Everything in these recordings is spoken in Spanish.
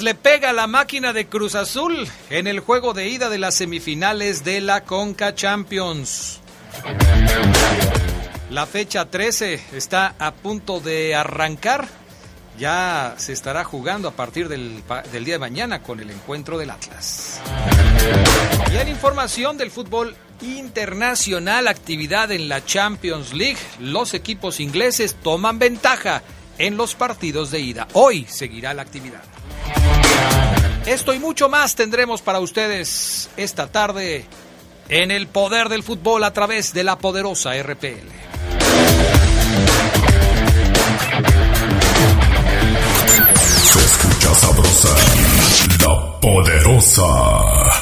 Le pega la máquina de Cruz Azul en el juego de ida de las semifinales de la Conca Champions. La fecha 13 está a punto de arrancar. Ya se estará jugando a partir del, del día de mañana con el encuentro del Atlas. Y en información del fútbol internacional, actividad en la Champions League, los equipos ingleses toman ventaja en los partidos de ida. Hoy seguirá la actividad. Esto y mucho más tendremos para ustedes esta tarde en el poder del fútbol a través de la poderosa RPL. Se escucha sabrosa, la poderosa.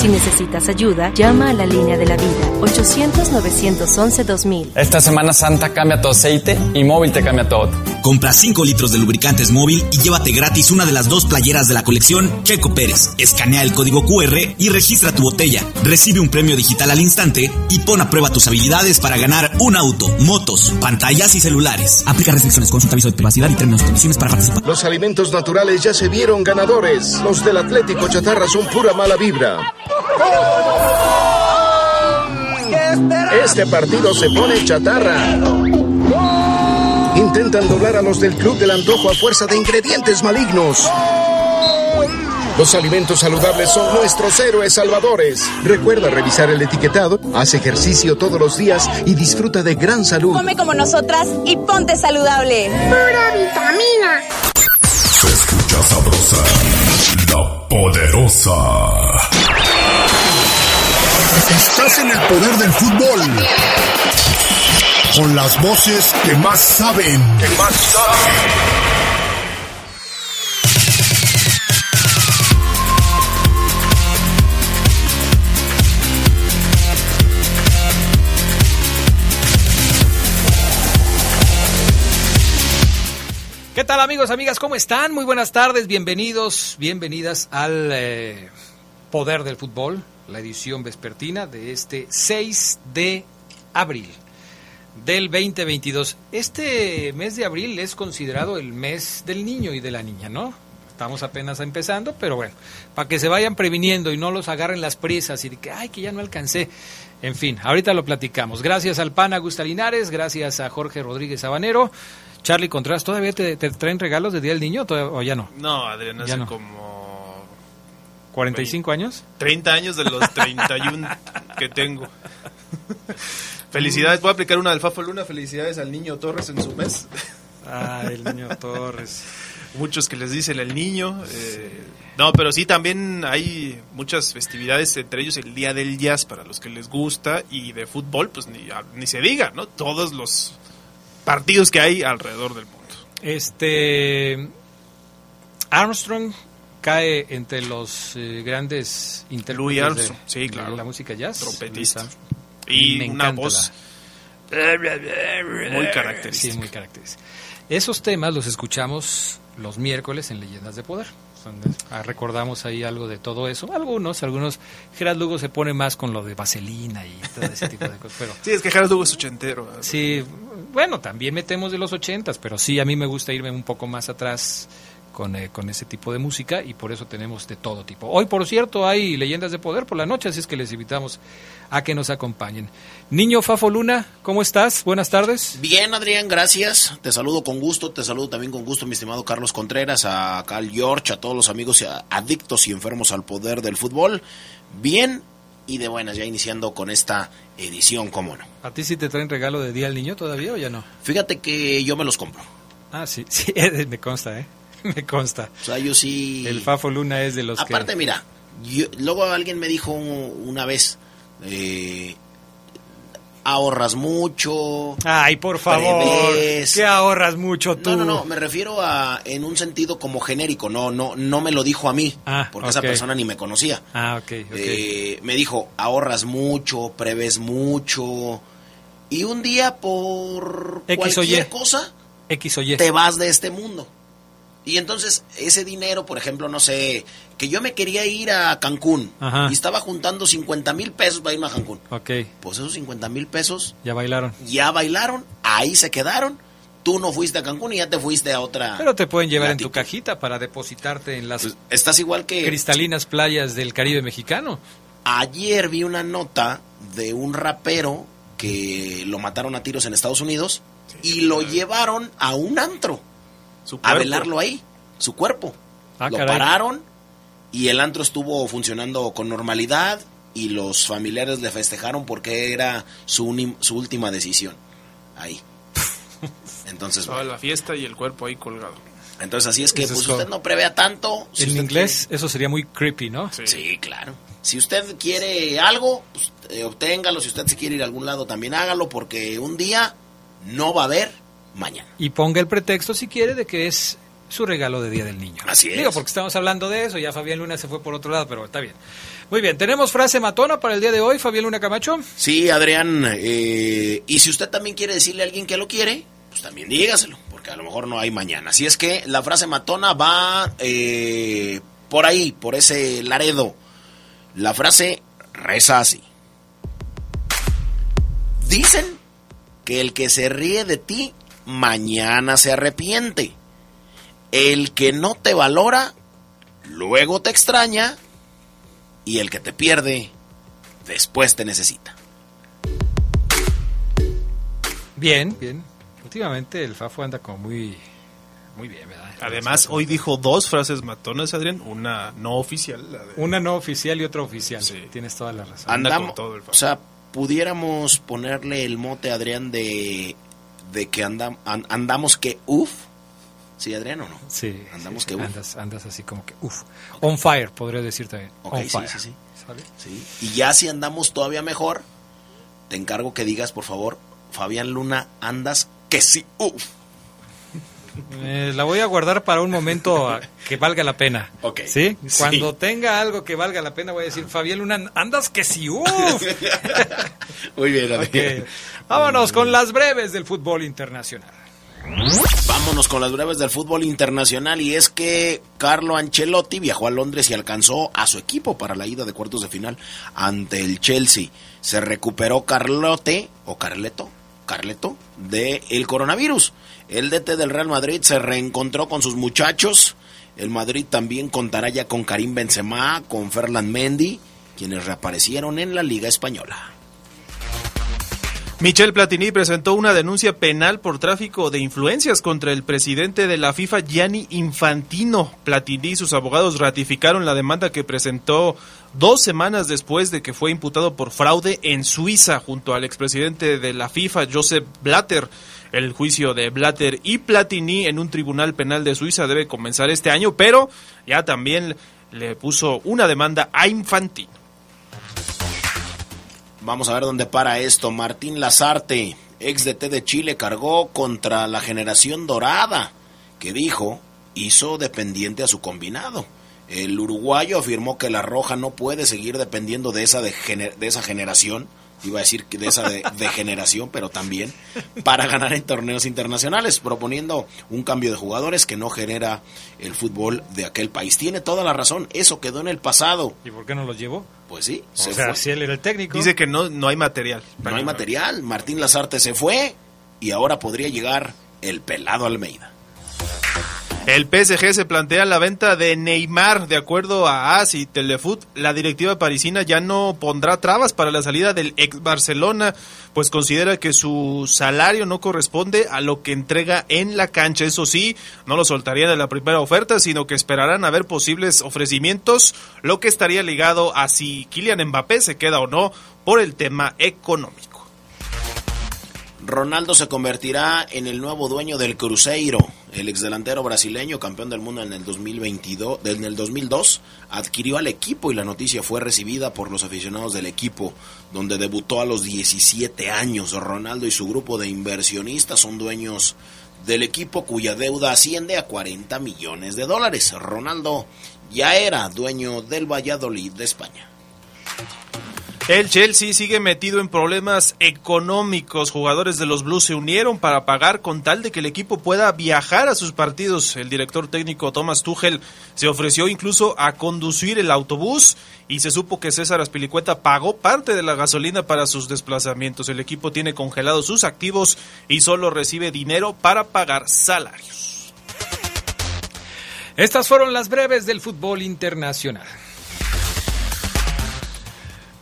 Si necesitas ayuda, llama a la línea de la vida 800-911-2000. Esta Semana Santa cambia tu aceite y móvil te cambia todo. Compra 5 litros de lubricantes móvil y llévate gratis una de las dos playeras de la colección Checo Pérez. Escanea el código QR y registra tu botella. Recibe un premio digital al instante y pon a prueba tus habilidades para ganar un auto, motos, pantallas y celulares. Aplica restricciones, consulta aviso de privacidad y términos y condiciones para participar. Los alimentos naturales ya se vieron ganadores. Los del Atlético Chatarra son pura mala vibra. Este partido se pone chatarra. Intentan doblar a los del Club del Antojo a fuerza de ingredientes malignos. Los alimentos saludables son nuestros héroes salvadores. Recuerda revisar el etiquetado, haz ejercicio todos los días y disfruta de gran salud. Come como nosotras y ponte saludable. Pura vitamina. Se escucha sabrosa, la poderosa. Estás en el poder del fútbol. Con las voces que más saben. Que más saben. ¿Qué tal amigos, amigas? ¿Cómo están? Muy buenas tardes, bienvenidos, bienvenidas al eh, Poder del Fútbol, la edición vespertina de este 6 de abril del 2022. Este mes de abril es considerado el mes del niño y de la niña, ¿no? Estamos apenas empezando, pero bueno, para que se vayan previniendo y no los agarren las prisas y de que, ay, que ya no alcancé. En fin, ahorita lo platicamos. Gracias al PAN Augusta Linares, gracias a Jorge Rodríguez Sabanero. Charlie Contreras, ¿todavía te, te traen regalos de Día del Niño o ya no? No, Adrián, hace no. como ¿45 años? 30 años de los 31 que tengo. Felicidades, voy a aplicar una del Fafo Luna. Felicidades al niño Torres en su mes. Ah, el niño Torres. Muchos que les dicen el niño. eh, no, pero sí, también hay muchas festividades, entre ellos el Día del Jazz para los que les gusta. Y de fútbol, pues ni, ni se diga, ¿no? Todos los partidos que hay alrededor del mundo. Este. Armstrong cae entre los eh, grandes intérpretes Louis Armstrong, de, sí, de claro. la música jazz. Trompetista. Y Me una encanta voz la- muy característica. Sí, muy característica. Esos temas los escuchamos los miércoles en Leyendas de Poder. Ah, recordamos ahí algo de todo eso. Algunos, algunos. Gerard Lugo se pone más con lo de vaselina y todo ese tipo de cosas. Pero Sí, es que Gerardo Hugo es ochentero. Sí, bueno, también metemos de los ochentas, pero sí, a mí me gusta irme un poco más atrás con, eh, con ese tipo de música y por eso tenemos de todo tipo. Hoy, por cierto, hay leyendas de poder por la noche, así es que les invitamos a que nos acompañen. Niño Fafo Luna, ¿cómo estás? Buenas tardes. Bien, Adrián, gracias. Te saludo con gusto, te saludo también con gusto, mi estimado Carlos Contreras, a Cal George, a todos los amigos adictos y enfermos al poder del fútbol. Bien y de buenas, ya iniciando con esta edición, cómo no. ¿A ti sí te traen regalo de Día al Niño todavía o ya no? Fíjate que yo me los compro. Ah, sí, sí, me consta, ¿eh? Me consta. O sea, yo sí... El Fafo Luna es de los Aparte, que... mira, yo- luego alguien me dijo una vez, eh, ahorras mucho. Ay, por favor, prevés. que ahorras mucho tú. No, no, no, me refiero a en un sentido como genérico, no, no, no me lo dijo a mí, Ah, porque esa persona ni me conocía. Ah, ok. Eh, me dijo, ahorras mucho, prevés mucho, y un día por X o Y. cualquier cosa X o Y. te vas de este mundo. Y entonces ese dinero, por ejemplo, no sé, que yo me quería ir a Cancún Ajá. y estaba juntando 50 mil pesos para irme a Cancún. Ok, Pues esos 50 mil pesos ya bailaron. ya bailaron, ahí se quedaron. Tú no fuiste a Cancún y ya te fuiste a otra. Pero te pueden llevar en tu cajita para depositarte en las Pues, estás igual que cristalinas playas del Caribe mexicano. ayer vi una nota de un rapero que lo mataron a tiros en Estados Unidos y lo llevaron a un antro a velarlo ahí, su cuerpo. Ah, lo caray. pararon y el antro estuvo funcionando con normalidad y los familiares le festejaron porque era su, su última decisión. Ahí. Entonces, Toda bueno, la fiesta y el cuerpo ahí colgado. entonces así es que pues usted no prevea tanto. Si en inglés eso sería muy creepy, ¿no? Sí. Sí, claro. Si usted quiere algo, pues, eh, obténgalo. Si usted se quiere ir a algún lado, también hágalo, porque un día no va a haber mañana. Y ponga el pretexto si quiere de que es su regalo de Día del Niño. Así es. Digo, porque estamos hablando de eso, ya Fabián Luna se fue por otro lado, pero está bien. Muy bien, tenemos frase matona para el día de hoy, Fabián Luna Camacho. Sí, Adrián. eh, y si usted también quiere decirle a alguien que lo quiere, pues también dígaselo, porque a lo mejor no hay mañana. Así es que la frase matona va eh, por ahí, por ese Laredo. La frase reza así. Dicen que el que se ríe de ti, mañana se arrepiente. El que no te valora, luego te extraña. Y el que te pierde, después te necesita. Bien, bien. Últimamente el Fafo anda como muy, muy bien, ¿verdad? Además, hoy dijo dos frases matonas, Adrián. Una no oficial. la de- Una no oficial y otra oficial. Sí. Tienes toda la razón. Anda Andamos, con todo el o sea, pudiéramos ponerle el mote, Adrián, de, de que andam- an- andamos que uff. ¿Sí, Adrián o no? Sí. Andamos sí, que uf. andas, andas así como que uff. On fire, podría decir también. Ok, On sí, fire. sí, sí. ¿Sale? Sí. Y ya si andamos todavía mejor, te encargo que digas, por favor, Fabián Luna, andas que sí, uff. Eh, la voy a guardar para un momento que valga la pena. Ok. ¿Sí? Sí. Cuando tenga algo que valga la pena, voy a decir, Fabián Luna, andas que sí, uff. Muy bien, Ok. Adrián. Vámonos con las breves del fútbol internacional. Vámonos con las breves del fútbol internacional y es que Carlo Ancelotti viajó a Londres y alcanzó a su equipo para la ida de cuartos de final ante el Chelsea. Se recuperó Carlote o Carleto, Carleto de el coronavirus. El DT del Real Madrid se reencontró con sus muchachos. El Madrid también contará ya con Karim Benzema, con Ferland Mendy, quienes reaparecieron en la Liga española. Michel Platini presentó una denuncia penal por tráfico de influencias contra el presidente de la FIFA, Gianni Infantino. Platini y sus abogados ratificaron la demanda que presentó dos semanas después de que fue imputado por fraude en Suiza junto al expresidente de la FIFA, Joseph Blatter. El juicio de Blatter y Platini en un tribunal penal de Suiza debe comenzar este año, pero ya también le puso una demanda a Infantino. Vamos a ver dónde para esto. Martín Lazarte, ex DT de Chile, cargó contra la generación dorada, que dijo hizo dependiente a su combinado. El uruguayo afirmó que la Roja no puede seguir dependiendo de esa, de, gener- de esa generación, iba a decir que de esa de, de generación, pero también para ganar en torneos internacionales, proponiendo un cambio de jugadores que no genera el fútbol de aquel país. Tiene toda la razón, eso quedó en el pasado. ¿Y por qué no los llevó? Pues sí, O se sea, fue. si él era el técnico. Dice que no, no hay material. No hay material. Martín Lazarte se fue y ahora podría llegar el pelado Almeida. El PSG se plantea la venta de Neymar, de acuerdo a AS y Telefoot. La directiva parisina ya no pondrá trabas para la salida del ex Barcelona, pues considera que su salario no corresponde a lo que entrega en la cancha. Eso sí, no lo soltaría de la primera oferta, sino que esperarán a ver posibles ofrecimientos, lo que estaría ligado a si Kylian Mbappé se queda o no por el tema económico. Ronaldo se convertirá en el nuevo dueño del Cruzeiro. El exdelantero brasileño, campeón del mundo en el 2022, en el 2002, adquirió al equipo y la noticia fue recibida por los aficionados del equipo, donde debutó a los 17 años. Ronaldo y su grupo de inversionistas son dueños del equipo cuya deuda asciende a 40 millones de dólares. Ronaldo ya era dueño del Valladolid de España. El Chelsea sigue metido en problemas económicos. Jugadores de los Blues se unieron para pagar con tal de que el equipo pueda viajar a sus partidos. El director técnico Thomas Tuchel se ofreció incluso a conducir el autobús y se supo que César Aspilicueta pagó parte de la gasolina para sus desplazamientos. El equipo tiene congelados sus activos y solo recibe dinero para pagar salarios. Estas fueron las breves del fútbol internacional.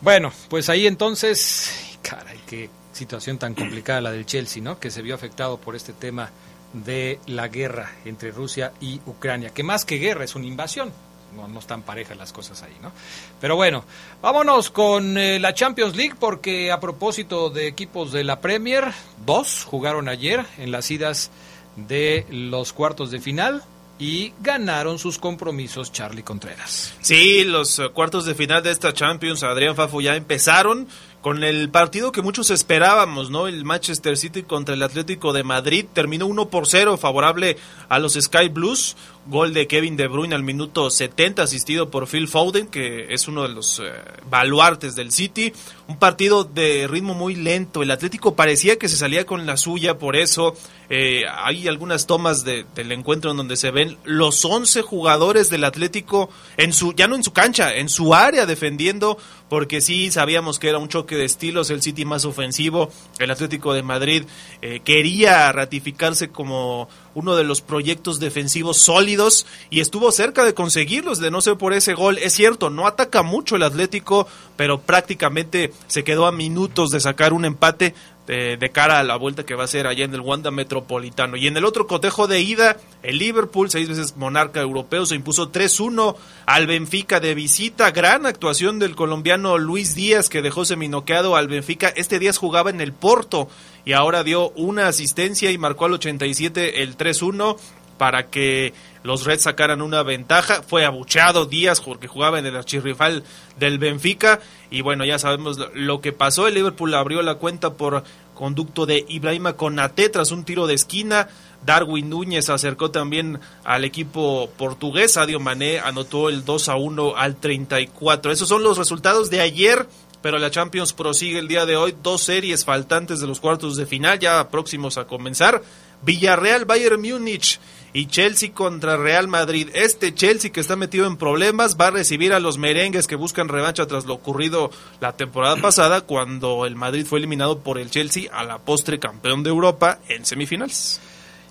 Bueno, pues ahí entonces, caray, qué situación tan complicada la del Chelsea, ¿no? Que se vio afectado por este tema de la guerra entre Rusia y Ucrania, que más que guerra es una invasión. No, no están parejas las cosas ahí, ¿no? Pero bueno, vámonos con eh, la Champions League porque a propósito de equipos de la Premier, dos jugaron ayer en las idas de los cuartos de final y ganaron sus compromisos Charlie Contreras. Sí, los eh, cuartos de final de esta Champions, Adrián Fafo, ya empezaron con el partido que muchos esperábamos, ¿no? El Manchester City contra el Atlético de Madrid terminó 1 por 0 favorable a los Sky Blues. Gol de Kevin De Bruyne al minuto 70 asistido por Phil Foden, que es uno de los eh, baluartes del City. Un partido de ritmo muy lento. El Atlético parecía que se salía con la suya, por eso eh, hay algunas tomas del encuentro en donde se ven los 11 jugadores del Atlético en su ya no en su cancha, en su área defendiendo porque sí sabíamos que era un choque de estilos, el City más ofensivo, el Atlético de Madrid eh, quería ratificarse como uno de los proyectos defensivos sólidos y estuvo cerca de conseguirlos, de no ser por ese gol. Es cierto, no ataca mucho el Atlético, pero prácticamente se quedó a minutos de sacar un empate de, cara a la vuelta que va a ser allá en el Wanda Metropolitano. Y en el otro cotejo de ida, el Liverpool, seis veces monarca europeo, se impuso 3-1 al Benfica de visita. Gran actuación del colombiano Luis Díaz, que dejó seminoqueado al Benfica. Este Díaz jugaba en el Porto y ahora dio una asistencia y marcó al 87 el 3-1 para que los Reds sacaran una ventaja. Fue abucheado Díaz porque jugaba en el archirrival del Benfica. Y bueno, ya sabemos lo que pasó. El Liverpool abrió la cuenta por conducto de Ibrahima Konate tras un tiro de esquina. Darwin Núñez acercó también al equipo portugués. Sadio Mané anotó el 2 a 1 al 34. Esos son los resultados de ayer. Pero la Champions prosigue el día de hoy. Dos series faltantes de los cuartos de final ya próximos a comenzar. Villarreal, Bayern Múnich y Chelsea contra Real Madrid. Este Chelsea que está metido en problemas va a recibir a los merengues que buscan revancha tras lo ocurrido la temporada pasada cuando el Madrid fue eliminado por el Chelsea a la postre campeón de Europa en semifinales.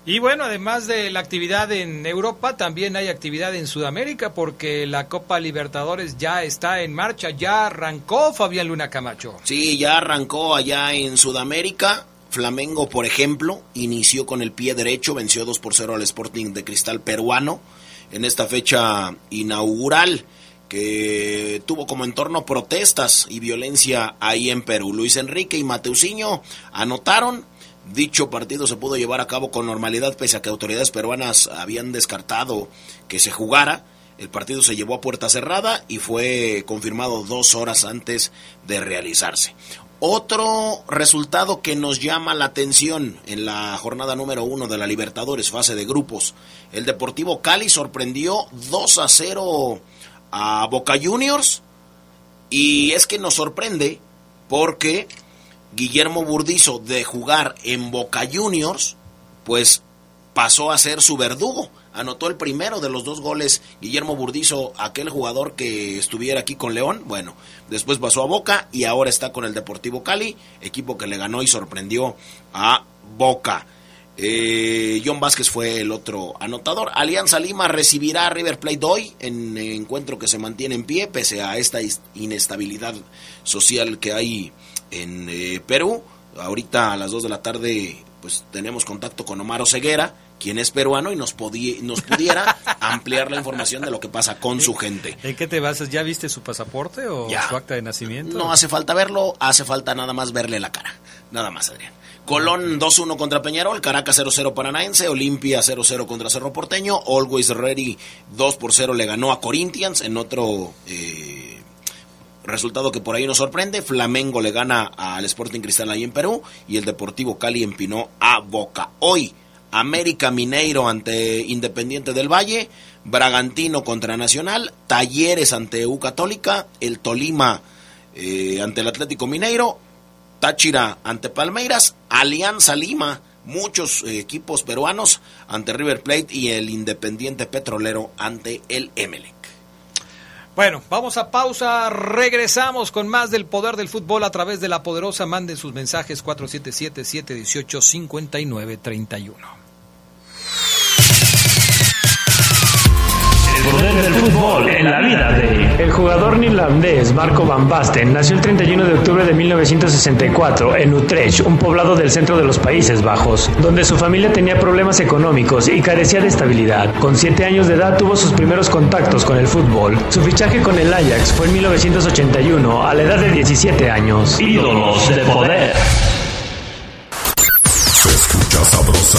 Y bueno, además de la actividad en Europa, también hay actividad en Sudamérica porque la Copa Libertadores ya está en marcha, ya arrancó Fabián Luna Camacho. Sí, ya arrancó allá en Sudamérica. Flamengo, por ejemplo, inició con el pie derecho, venció 2 por 0 al Sporting de Cristal peruano en esta fecha inaugural que tuvo como entorno protestas y violencia ahí en Perú. Luis Enrique y Mateusinho anotaron. Dicho partido se pudo llevar a cabo con normalidad pese a que autoridades peruanas habían descartado que se jugara. El partido se llevó a puerta cerrada y fue confirmado dos horas antes de realizarse. Otro resultado que nos llama la atención en la jornada número uno de la Libertadores, fase de grupos. El Deportivo Cali sorprendió 2 a 0 a Boca Juniors. Y es que nos sorprende porque Guillermo Burdizo de jugar en Boca Juniors, pues pasó a ser su verdugo anotó el primero de los dos goles Guillermo Burdizo, aquel jugador que estuviera aquí con León. Bueno, después pasó a Boca y ahora está con el Deportivo Cali, equipo que le ganó y sorprendió a Boca. Eh, John Vázquez fue el otro anotador. Alianza Lima recibirá a River Plate hoy en encuentro que se mantiene en pie pese a esta inestabilidad social que hay en eh, Perú. Ahorita a las 2 de la tarde pues tenemos contacto con Omar Ceguera, quien es peruano y nos, nos pudiera ampliar la información de lo que pasa con su gente. ¿En qué te basas? ¿Ya viste su pasaporte o su acta de nacimiento? No hace falta verlo, hace falta nada más verle la cara. Nada más, Adrián. Colón 2-1 contra Peñarol, Caracas 0-0 Paranaense, Olimpia 0-0 contra Cerro Porteño, Always Ready 2 0 le ganó a Corinthians en otro eh, resultado que por ahí nos sorprende. Flamengo le gana al Sporting Cristal ahí en Perú y el Deportivo Cali empinó a Boca. Hoy América Mineiro ante Independiente del Valle, Bragantino contra Nacional, Talleres ante U Católica, el Tolima eh, ante el Atlético Mineiro, Táchira ante Palmeiras, Alianza Lima, muchos eh, equipos peruanos ante River Plate y el Independiente Petrolero ante el Emelec. Bueno, vamos a pausa, regresamos con más del poder del fútbol a través de la poderosa. Manden sus mensajes 477-718-5931. Poder del fútbol en la vida de... El jugador neerlandés Marco Van Basten nació el 31 de octubre de 1964 en Utrecht, un poblado del centro de los Países Bajos, donde su familia tenía problemas económicos y carecía de estabilidad. Con 7 años de edad tuvo sus primeros contactos con el fútbol. Su fichaje con el Ajax fue en 1981 a la edad de 17 años. Ídolos de poder. Se escucha sabrosa,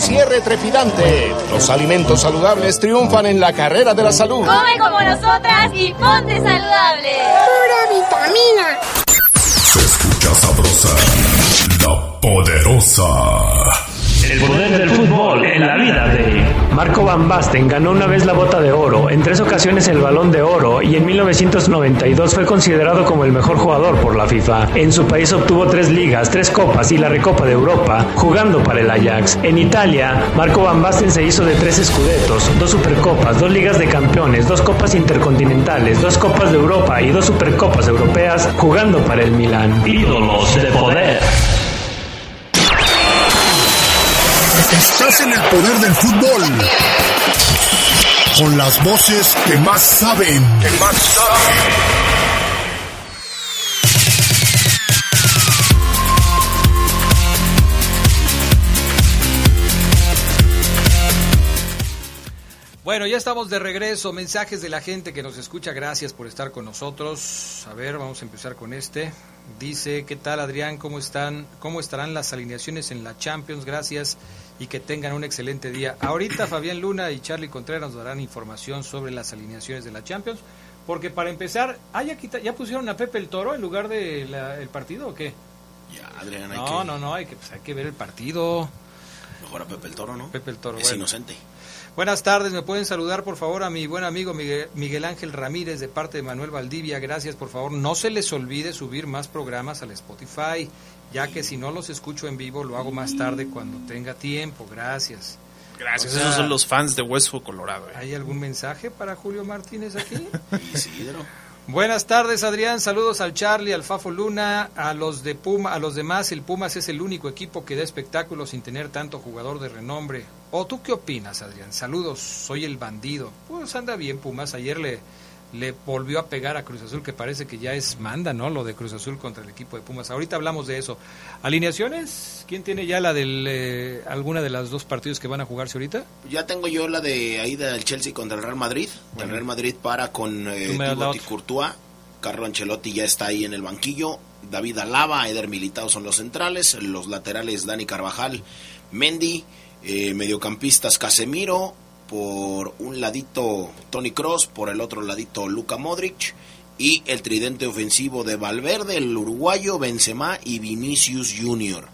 Cierre trepidante. Los alimentos saludables triunfan en la carrera de la salud. Come como nosotras y ponte saludable. Pura vitamina. Se escucha sabrosa, la poderosa. El poder del fútbol en la vida de Marco Van Basten ganó una vez la bota de oro, en tres ocasiones el balón de oro y en 1992 fue considerado como el mejor jugador por la FIFA. En su país obtuvo tres ligas, tres copas y la Recopa de Europa, jugando para el Ajax. En Italia, Marco Van Basten se hizo de tres escudetos, dos supercopas, dos ligas de campeones, dos copas intercontinentales, dos copas de Europa y dos supercopas europeas, jugando para el Milan. Ídolos de poder. Estás en el poder del fútbol. Con las voces que más saben. Bueno, ya estamos de regreso. Mensajes de la gente que nos escucha. Gracias por estar con nosotros. A ver, vamos a empezar con este. Dice, ¿qué tal Adrián? ¿Cómo están? ¿Cómo estarán las alineaciones en la Champions? Gracias y que tengan un excelente día. Ahorita Fabián Luna y Charlie Contreras nos darán información sobre las alineaciones de la Champions, porque para empezar, ¿ah, ya, ya pusieron a Pepe el Toro en lugar del el partido o qué? Ya, Adrián, hay no, que... no, no, hay que, pues, hay que ver el partido. Mejor a Pepe el Toro, ¿no? Pepe el Toro, Es inocente. Buenas tardes, me pueden saludar por favor a mi buen amigo Miguel, Ángel Ramírez de parte de Manuel Valdivia. Gracias, por favor. No se les olvide subir más programas al Spotify ya que si no los escucho en vivo lo hago más tarde cuando tenga tiempo. Gracias. Gracias, esos son los fans de Hueso Colorado. Eh. ¿Hay algún mensaje para Julio Martínez aquí? Buenas tardes, Adrián. Saludos al Charlie, al Fafo Luna, a los de Puma, a los demás. El Pumas es el único equipo que da espectáculo sin tener tanto jugador de renombre. ¿O tú qué opinas, Adrián? Saludos, soy el bandido. Pues anda bien, Pumas. Ayer le le volvió a pegar a Cruz Azul, que parece que ya es manda, ¿no? Lo de Cruz Azul contra el equipo de Pumas. Ahorita hablamos de eso. ¿Alineaciones? ¿Quién tiene ya la de alguna de las dos partidos que van a jugarse ahorita? Ya tengo yo la de ahí del Chelsea contra el Real Madrid. El Real Madrid para con eh, Courtois. Carlo Ancelotti ya está ahí en el banquillo. David Alaba, Eder Militao son los centrales. Los laterales Dani Carvajal, Mendy. Eh, mediocampistas Casemiro, por un ladito Tony Cross, por el otro ladito Luka Modric y el tridente ofensivo de Valverde, el uruguayo Benzema y Vinicius Junior.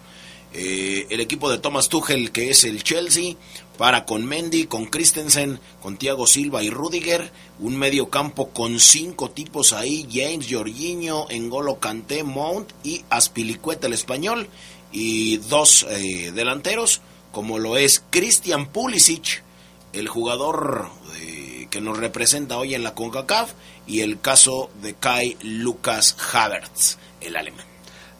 Eh, el equipo de Thomas Tuchel, que es el Chelsea, para con Mendy, con Christensen, con Thiago Silva y Rudiger. Un medio campo con cinco tipos ahí: James, Jorginho, Engolo Kanté, Mount y Aspilicueta, el español. Y dos eh, delanteros, como lo es Christian Pulisic, el jugador eh, que nos representa hoy en la CONCACAF, y el caso de Kai Lucas Havertz, el alemán.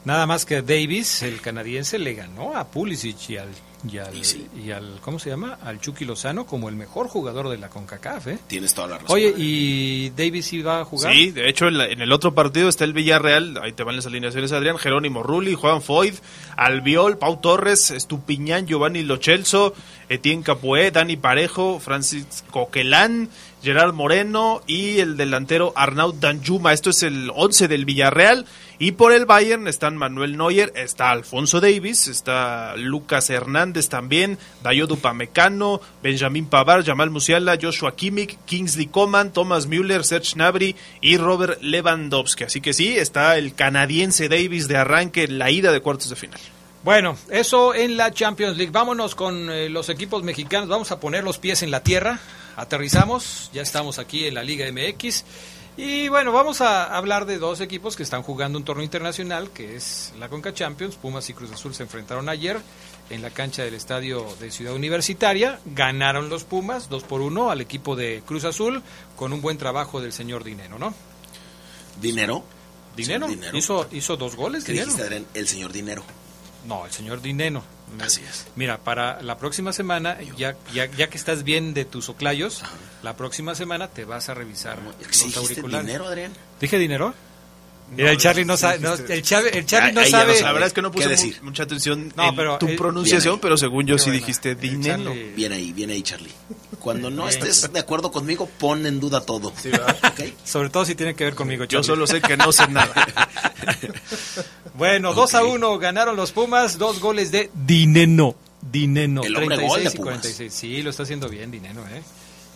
Nada más que Davis, el canadiense, le ganó a Pulisic y al, y al, ¿cómo se llama? Al Chucky Lozano como el mejor jugador de la CONCACAF, ¿eh? Tienes toda la razón. Oye, ¿y Davis iba a jugar? Sí, de hecho en, el otro partido está el Villarreal, ahí te van las alineaciones Adrián, Jerónimo Rulli, Juan Foyd, Albiol, Pau Torres, Estupiñán, Giovanni Lochelso, Etienne Capué, Dani Parejo, Francis Coquelán, Gerard Moreno y el delantero Arnaud Danjuma. Esto es el 11 del Villarreal. Y por el Bayern están Manuel Neuer, está Alfonso Davis, está Lucas Hernández también, Dayo Dupamecano, Benjamín Pavard, Jamal Musiala, Joshua Kimmich, Kingsley Coman, Thomas Müller, Serge Gnabry y Robert Lewandowski. Así que sí, está el canadiense Davis de arranque en la ida de cuartos de final. Bueno, eso en la Champions League. Vámonos con eh, los equipos mexicanos. Vamos a poner los pies en la tierra. Aterrizamos. Ya estamos aquí en la Liga MX. Y bueno, vamos a hablar de dos equipos que están jugando un torneo internacional, que es la Conca Champions. Pumas y Cruz Azul se enfrentaron ayer en la cancha del estadio de Ciudad Universitaria. Ganaron los Pumas 2 por 1 al equipo de Cruz Azul con un buen trabajo del señor Dinero, ¿no? ¿Dinero? ¿Dinero? Hizo, hizo dos goles. ¿Qué dijiste, el señor Dinero? No, el señor Dinero. Así es. Mira, para la próxima semana, ya, ya, ya que estás bien de tus oclayos, la próxima semana te vas a revisar los auriculares. dinero, Adrián? ¿Dije dinero? Mira, el Charlie no sabe. el, Charlie, no sabe. la verdad es que no puse mucha atención en tu pronunciación, pero según yo sí dijiste dinero. Bien ahí, bien ahí, Charlie. Cuando no estés de acuerdo conmigo, pon en duda todo. Sobre todo si tiene que ver conmigo, Charlie. Yo solo sé que no sé nada. Bueno, 2 a 1 ganaron los Pumas, dos goles de Dineno. Dineno, El 36 y 46. Sí, lo está haciendo bien Dineno, ¿eh?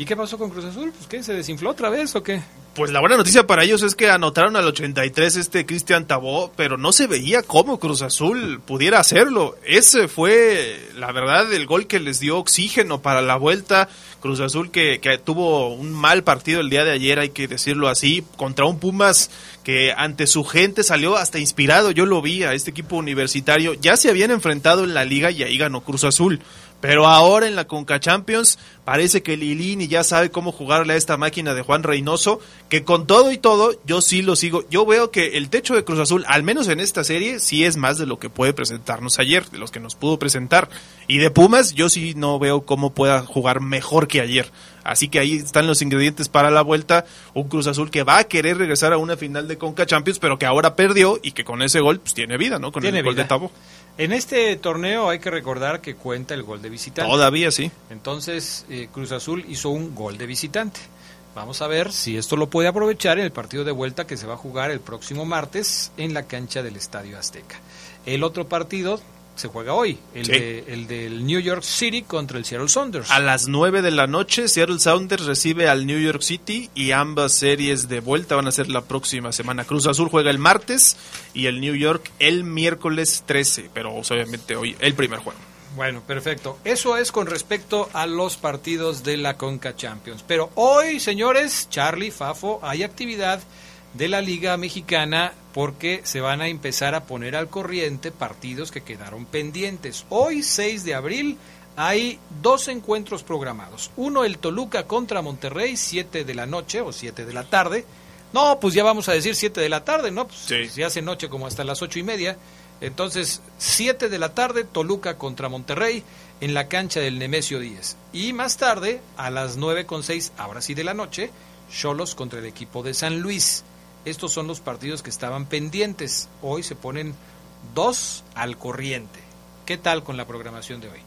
¿Y qué pasó con Cruz Azul? Pues qué, ¿se desinfló otra vez o qué? Pues la buena noticia para ellos es que anotaron al 83 este Cristian Tabó, pero no se veía cómo Cruz Azul pudiera hacerlo. Ese fue, la verdad, el gol que les dio oxígeno para la vuelta. Cruz Azul que, que tuvo un mal partido el día de ayer, hay que decirlo así, contra un Pumas que ante su gente salió hasta inspirado. Yo lo vi a este equipo universitario. Ya se habían enfrentado en la liga y ahí ganó Cruz Azul. Pero ahora en la Conca Champions parece que Lilini ya sabe cómo jugarle a esta máquina de Juan Reynoso, que con todo y todo yo sí lo sigo. Yo veo que el techo de Cruz Azul, al menos en esta serie, sí es más de lo que puede presentarnos ayer, de los que nos pudo presentar. Y de Pumas yo sí no veo cómo pueda jugar mejor que ayer. Así que ahí están los ingredientes para la vuelta. Un Cruz Azul que va a querer regresar a una final de Conca Champions, pero que ahora perdió y que con ese gol pues tiene vida, ¿no? Con el gol de Tabo. En este torneo hay que recordar que cuenta el gol de visitante. Todavía sí. Entonces eh, Cruz Azul hizo un gol de visitante. Vamos a ver si esto lo puede aprovechar en el partido de vuelta que se va a jugar el próximo martes en la cancha del Estadio Azteca. El otro partido se juega hoy, el, de, el del New York City contra el Seattle Sounders. A las 9 de la noche, Seattle Sounders recibe al New York City y ambas series de vuelta van a ser la próxima semana. Cruz Azul juega el martes y el New York el miércoles 13, pero obviamente hoy el primer juego. Bueno, perfecto. Eso es con respecto a los partidos de la Conca Champions. Pero hoy, señores, Charlie, Fafo, hay actividad de la Liga Mexicana porque se van a empezar a poner al corriente partidos que quedaron pendientes. Hoy, 6 de abril, hay dos encuentros programados. Uno, el Toluca contra Monterrey, 7 de la noche o 7 de la tarde. No, pues ya vamos a decir 7 de la tarde, ¿no? Pues sí. se hace noche como hasta las ocho y media. Entonces, 7 de la tarde, Toluca contra Monterrey en la cancha del Nemesio 10. Y más tarde, a las nueve con seis, ahora sí de la noche, Cholos contra el equipo de San Luis. Estos son los partidos que estaban pendientes. Hoy se ponen dos al corriente. ¿Qué tal con la programación de hoy?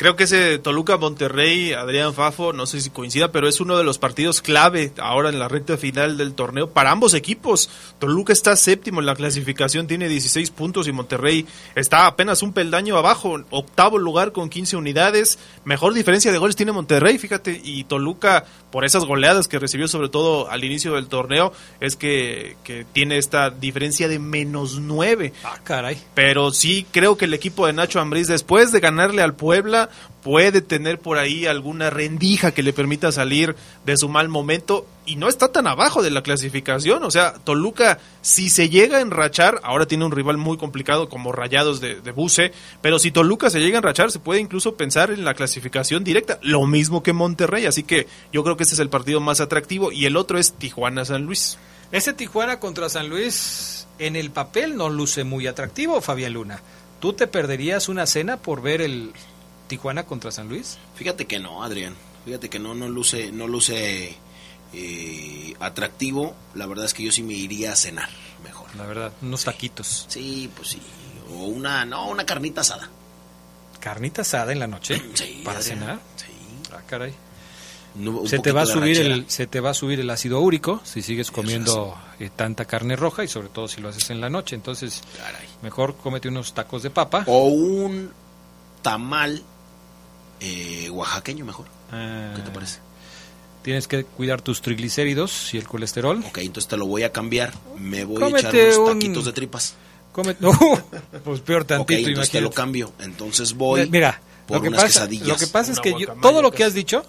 Creo que ese Toluca Monterrey, Adrián Fafo, no sé si coincida, pero es uno de los partidos clave ahora en la recta final del torneo para ambos equipos. Toluca está séptimo en la clasificación, tiene 16 puntos y Monterrey está apenas un peldaño abajo, octavo lugar con 15 unidades. Mejor diferencia de goles tiene Monterrey, fíjate, y Toluca, por esas goleadas que recibió sobre todo al inicio del torneo, es que, que tiene esta diferencia de menos 9. Ah, caray. Pero sí creo que el equipo de Nacho Ambriz, después de ganarle al Puebla, puede tener por ahí alguna rendija que le permita salir de su mal momento y no está tan abajo de la clasificación. O sea, Toluca, si se llega a enrachar, ahora tiene un rival muy complicado como Rayados de, de Buce, pero si Toluca se llega a enrachar, se puede incluso pensar en la clasificación directa, lo mismo que Monterrey. Así que yo creo que ese es el partido más atractivo y el otro es Tijuana-San Luis. Ese Tijuana contra San Luis en el papel no luce muy atractivo, Fabián Luna. ¿Tú te perderías una cena por ver el Tijuana contra San Luis? Fíjate que no, Adrián. Fíjate que no, no luce, no luce eh, atractivo. La verdad es que yo sí me iría a cenar mejor. La verdad, unos taquitos. Sí, pues sí. O una, no, una carnita asada. ¿Carnita asada en la noche? Sí. ¿Para Adrián. cenar? Sí. Ah, caray. No, Se te va a subir ranchera. el se te va a subir el ácido úrico si sigues comiendo eh, tanta carne roja y sobre todo si lo haces en la noche. Entonces, Caray. mejor cómete unos tacos de papa. O un tamal eh, oaxaqueño mejor. Ah, ¿Qué te parece? Tienes que cuidar tus triglicéridos y el colesterol. Ok, entonces te lo voy a cambiar. Me voy Cómete a echar unos un- taquitos de tripas. Cómete, no, pues peor Ok, tantito, entonces te lo imagínate. cambio. Entonces voy Mira, por lo que, unas pasa, quesadillas. lo que pasa es que yo- todo lo que casi. has dicho,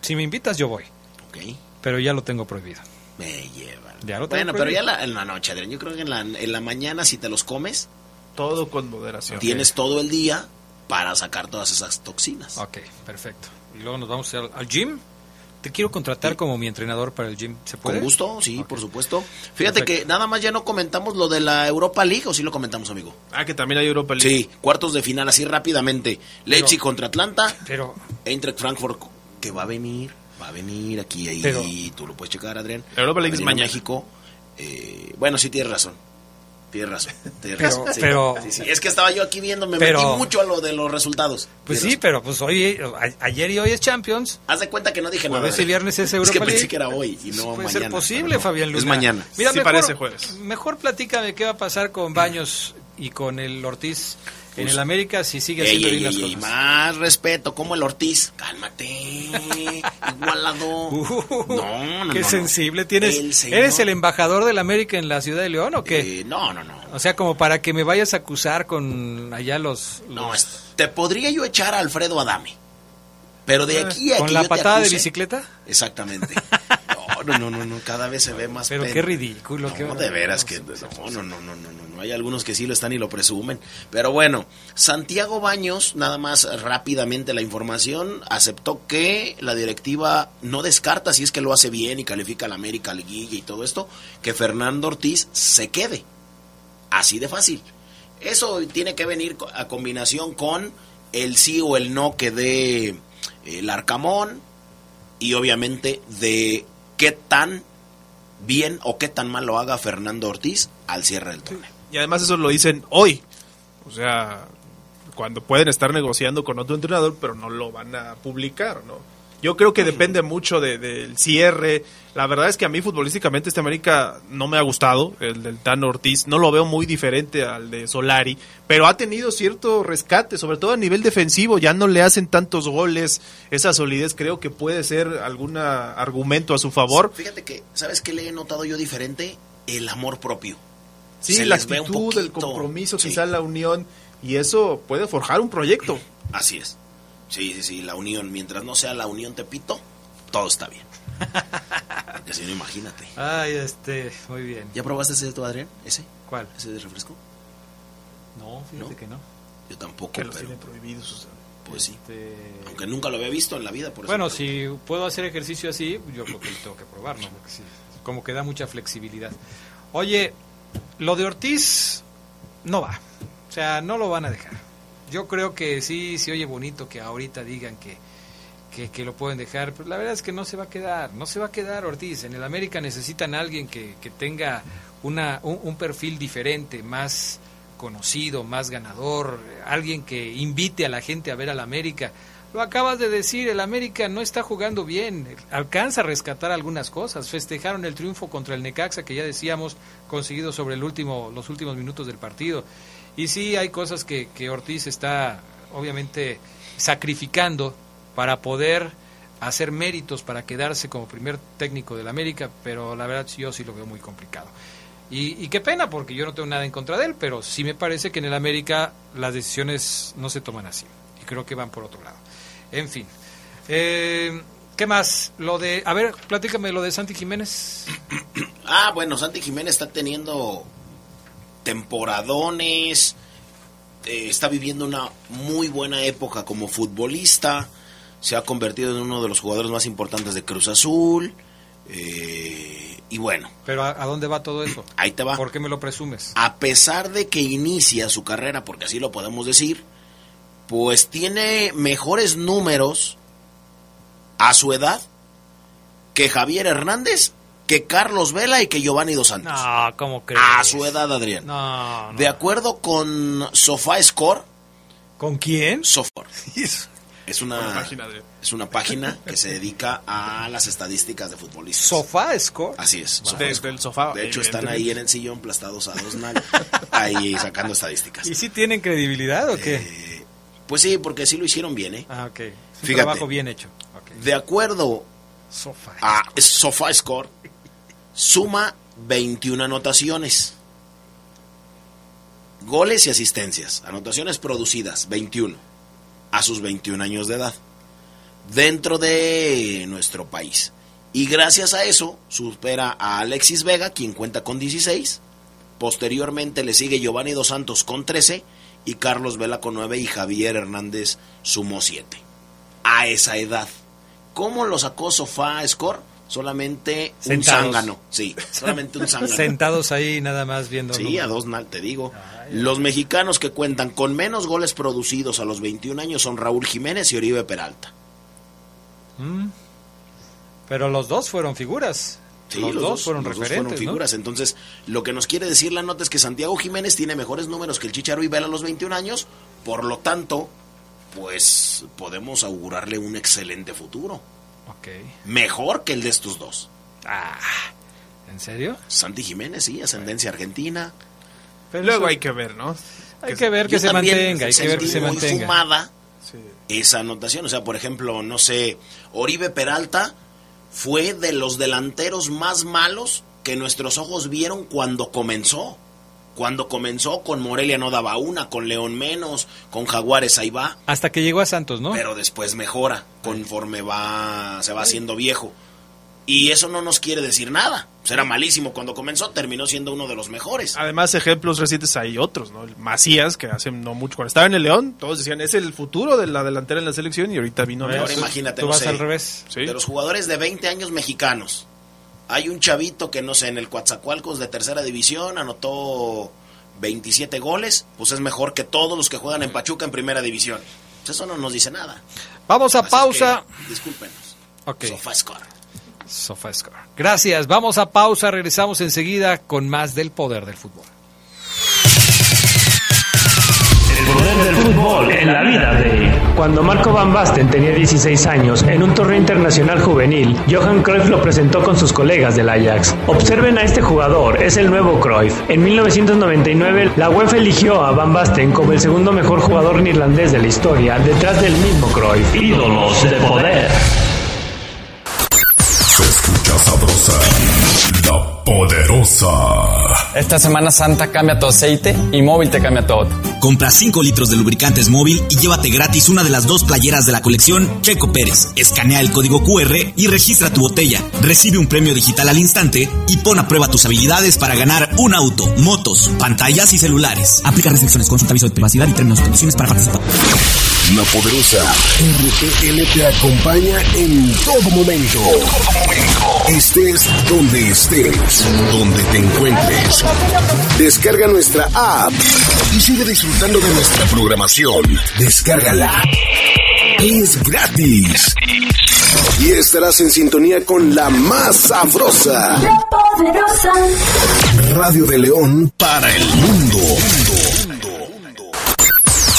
si me invitas yo voy, Ok, pero ya lo tengo prohibido. me llevan. Ya lo tengo Bueno, pero prohibido. ya la- en la noche, Adrián. Yo creo que en la, en la mañana, si te los comes, Todo con moderación. tienes todo el día para sacar todas esas toxinas. Ok, perfecto. Y luego nos vamos al, al gym. Te quiero contratar como mi entrenador para el gym. ¿Se puede? Con gusto, sí, por supuesto. Fíjate Perfecto. que nada más ya no comentamos lo de la Europa League, o sí lo comentamos, amigo. Ah, que también hay Europa League. Sí, cuartos de final, así rápidamente. Leipzig contra Atlanta, Pero, Eintracht Frankfurt, que va a venir, va a venir aquí, ahí, Pero- tú lo puedes checar, Adrián. La Europa League es mañana. México. Eh, bueno, sí, tienes razón. Razón. Tienes Pero- razón. sí. pero- Sí, sí. Es que estaba yo aquí viendo, me Pero- metí mucho a lo de los resultados. pues sí, pero pues hoy, a- ayer y hoy es Champions. Haz de cuenta que no dije nada. Jueves y viernes es Es Europa que pensé League. que era hoy y no Puede mañana. ser posible, no. Fabián Luna. Es mañana. Mira, Sí mejor, parece jueves. Mejor platícame qué va a pasar con Baños y con el Ortiz en Pues, el América si sigue haciendo ey, bien las ey, cosas. más respeto, como el Ortiz. Cálmate, igualado. Uh, no, no, qué no, sensible. ¿Tienes, El ¿Eres el embajador del América en la ciudad de León o qué? Eh, no, no, no. O sea, como para que me vayas a acusar con allá los... No, los- te podría yo echar a Alfredo Adame. Pero de aquí a Ah, ¿Con que la yo te patada de bicicleta? Exactamente. No, no, no, no, cada vez se ve más Pero pena. qué ridículo. No, qué de veras que no, no, no, no, no, no, hay algunos que sí lo están y lo presumen. Pero bueno, Santiago Baños, nada más rápidamente la información, aceptó que la directiva no descarta, si es que lo hace bien y califica a la América, Liguilla y todo esto, que Fernando Ortiz se quede. Así de fácil. Eso tiene que venir a combinación con el sí o el no que dé el Arcamón y obviamente de qué tan bien o qué tan mal lo haga Fernando Ortiz al cierre del torneo. Y además eso lo dicen hoy. O sea, cuando pueden estar negociando con otro entrenador, pero no lo van a publicar, ¿no? Yo creo que depende mucho de- del cierre. La verdad es que a mí futbolísticamente este América no me ha gustado, el del Tano Ortiz. No lo veo muy diferente al de Solari, pero ha tenido cierto rescate, sobre todo a nivel defensivo. Ya no le hacen tantos goles. Esa solidez creo que puede ser algún argumento a su favor. Fíjate que, ¿sabes qué le he notado yo diferente? El amor propio. Sí, Se la actitud, el compromiso, Sí. quizá la unión, y eso puede forjar un proyecto. Así es. Sí, sí, sí, la unión. Mientras no sea la unión Tepito, todo está bien. Porque si no, imagínate. Ay, este, muy bien. ¿Ya probaste ese de tu Adrián? ¿Ese? ¿Cuál? ¿Ese de refresco? No, fíjate ¿No? que no. Yo tampoco, Que los pero prohibidos. pues sí. Este, Aunque nunca lo había visto en la vida, por eso. Bueno, si puedo hacer ejercicio así, yo creo que tengo que probar, ¿no? Porque sí, como que da mucha flexibilidad. Oye, lo de Ortiz no va. O sea, no lo van a dejar. Yo creo que sí, se oye bonito que ahorita digan que, que, que lo pueden dejar, pero la verdad es que no se va a quedar. No se va a quedar Ortiz. En el América necesitan a alguien que, que tenga una, un, un perfil diferente, más conocido, más ganador, alguien que invite a la gente a ver al América. Lo acabas de decir, el América no está jugando bien, alcanza a rescatar algunas cosas. Festejaron el triunfo contra el Necaxa, que ya decíamos, conseguido sobre el último, los últimos minutos del partido. Y sí, hay cosas que, que Ortiz está, obviamente, sacrificando para poder hacer méritos para quedarse como primer técnico del América, pero la verdad yo sí lo veo muy complicado. Y, y, qué pena, porque yo no tengo nada en contra de él, pero sí me parece que en el América las decisiones no se toman así. Y creo que van por otro lado. En fin. Eh, ¿Qué más? Lo de, a ver, platícame lo de Santi Jiménez. Ah, bueno, Santi Jiménez está teniendo temporadones, eh, está viviendo una muy buena época como futbolista, se ha convertido en uno de los jugadores más importantes de Cruz Azul. Eh, y bueno. Pero ¿a, ¿a, dónde va todo eso? Ahí te va. ¿Por qué me lo presumes? A pesar de que inicia su carrera, porque así lo podemos decir, pues tiene mejores números a su edad que Javier Hernández, que Carlos Vela y que Giovanni Dos Santos. No, ¿cómo crees? A su edad, Adrián. No, no. De acuerdo con SofaScore. ¿Con quién? Sofor. Es una, página de... es una página que se dedica a las estadísticas de futbolistas. ¿SofaScore? Así es. Wow. Desde el sofá. De hecho, están ahí en el sillón plastados a dos nalgas, ahí sacando estadísticas. ¿Y si tienen credibilidad o qué? Eh, pues sí, porque sí lo hicieron bien, ¿eh? Ah, ok. Es un Fíjate, trabajo bien hecho. Okay. De acuerdo Sofa. a SofaScore, suma 21 anotaciones. Goles y asistencias. Anotaciones producidas, 21. A sus 21 años de edad. Dentro de nuestro país. Y gracias a eso supera a Alexis Vega, quien cuenta con 16. Posteriormente le sigue Giovanni Dos Santos con 13 y Carlos Vela con 9 y Javier Hernández sumó 7. A esa edad. ¿Cómo lo sacó Sofá Score? Solamente Sentados. un zángano. Sí, solamente un zángano. Sentados ahí nada más viendo. Sí, a dos, te digo. Ay, Los mexicanos que cuentan con menos goles producidos a los 21 años son Raúl Jiménez y Oribe Peralta. Mm. Pero los dos fueron figuras. Sí, los, los, dos fueron los referentes. Dos fueron figuras. ¿no? Entonces, lo que nos quiere decir la nota es que Santiago Jiménez tiene mejores números que el Chicharo y Vela a los 21 años. Por lo tanto, pues podemos augurarle un excelente futuro. Okay. Mejor que el de estos dos. Ah, ¿En serio? Santi Jiménez, sí, ascendencia argentina. Pero luego hay que ver, ¿no? Hay que ver que se mantenga, hay que ver que se muy mantenga. fumada sí. esa anotación. O sea, por ejemplo, no sé, Oribe Peralta fue de los delanteros más malos que nuestros ojos vieron cuando comenzó. Cuando comenzó con Morelia no daba una, con León menos, con Jaguares ahí va. Hasta que llegó a Santos, ¿no? Pero después mejora conforme va se va haciendo viejo. Y eso no nos quiere decir nada. Pues era malísimo cuando comenzó, terminó siendo uno de los mejores. Además, ejemplos recientes hay otros, ¿no? El Macías, que hace no mucho, cuando estaba en el León, todos decían, es el futuro de la delantera en la selección y ahorita vino Ahora León. imagínate, Tú no vas sé, al revés. ¿Sí? de los jugadores de 20 años mexicanos. Hay un chavito que, no sé, en el Coatzacoalcos de tercera división anotó 27 goles, pues es mejor que todos los que juegan en Pachuca en primera división. Pues eso no nos dice nada. Vamos a Así es pausa. que, discúlpenos. Ok. Sofascore. SofaScore. Gracias. Vamos a pausa. Regresamos enseguida con más del poder del fútbol. Poder del fútbol en la vida de... Cuando Marco Van Basten tenía 16 años, en un torneo internacional juvenil, Johan Cruyff lo presentó con sus colegas del Ajax. Observen a este jugador, es el nuevo Cruyff. En 1999, la UEFA eligió a Van Basten como el segundo mejor jugador neerlandés de la historia, detrás del mismo Cruyff. Ídolos de poder. Se escucha sabrosa, la poderosa. Esta Semana Santa cambia tu aceite y móvil te cambia todo. Compra 5 litros de lubricantes móvil y llévate gratis una de las dos playeras de la colección Checo Pérez. Escanea el código QR y registra tu botella. Recibe un premio digital al instante y pon a prueba tus habilidades para ganar un auto, motos, pantallas y celulares. Aplica restricciones, consulta aviso de privacidad y términos y condiciones para participar. La poderosa RTL te acompaña en todo momento. Estés donde estés, donde te encuentres. Descarga nuestra app y sigue disfrutando disfrutando de nuestra programación, descárgala. Es gratis. Y estarás en sintonía con la más sabrosa. La poderosa. Radio de León para el mundo.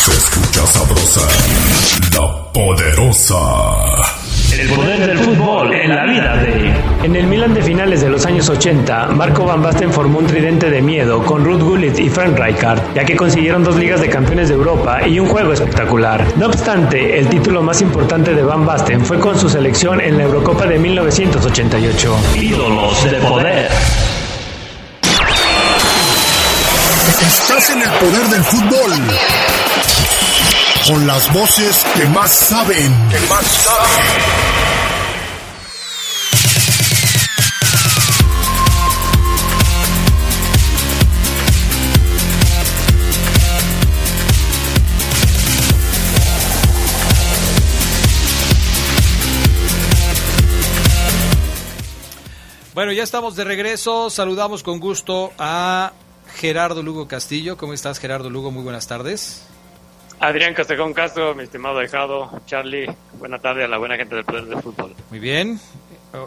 Se escucha sabrosa. La poderosa. El poder del fútbol en la vida de... En el Milan de finales de los años 80, Marco Van Basten formó un tridente de miedo con Ruth Gullit y Frank Rijkaard, ya que consiguieron dos ligas de campeones de Europa y un juego espectacular. No obstante, el título más importante de Van Basten fue con su selección en la Eurocopa de 1988. Ídolos de poder. Estás en el poder del fútbol. Con las voces que más saben. Que más saben. Bueno, ya estamos de regreso. Saludamos con gusto a Gerardo Lugo Castillo. ¿Cómo estás, Gerardo Lugo? Muy buenas tardes. Adrián Castejón Castro, mi estimado dejado, Charlie, buena tarde a la buena gente del Poder del Fútbol. Muy bien.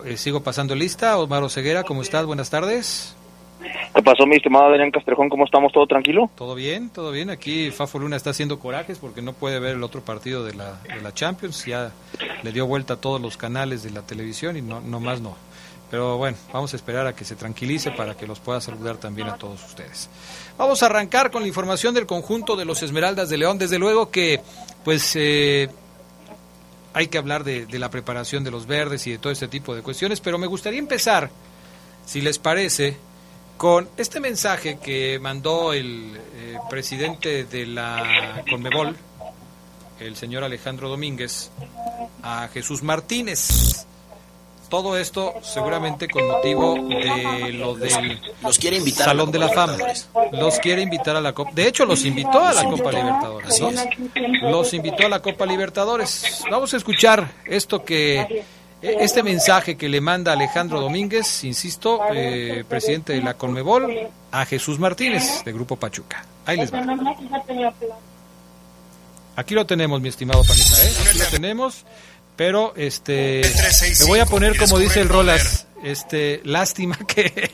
Eh, sigo pasando lista. Omar Ceguera, ¿cómo estás? Buenas tardes. ¿Qué pasó, mi estimado Adrián Castrejón? ¿Cómo estamos? ¿Todo tranquilo? Todo bien, todo bien. Aquí Fafo Luna está haciendo corajes porque no puede ver el otro partido de la, de la Champions. Ya le dio vuelta a todos los canales de la televisión y no, no más no. Pero bueno, vamos a esperar a que se tranquilice para que los pueda saludar también a todos ustedes. Vamos a arrancar con la información del conjunto de los Esmeraldas de León. Desde luego que, pues, eh, hay que hablar de, la preparación de los verdes y de todo este tipo de cuestiones, pero me gustaría empezar, si les parece, con este mensaje que mandó el eh, presidente de la Conmebol, el señor Alejandro Domínguez, a Jesús Martínez. Todo esto seguramente con motivo de lo del los quiere invitar Salón de la Fama. Los quiere invitar a la Copa. De hecho, los invitó a la Copa Libertadores. Los invitó a la Copa Libertadores. Vamos a escuchar esto que este mensaje que le manda Alejandro Domínguez, insisto, eh, presidente de la Conmebol, a Jesús Martínez de Grupo Pachuca. Ahí les va. Aquí lo tenemos, mi estimado Panita, ¿eh? Aquí lo tenemos. Pero este me voy a poner como dice el Rolas, este lástima que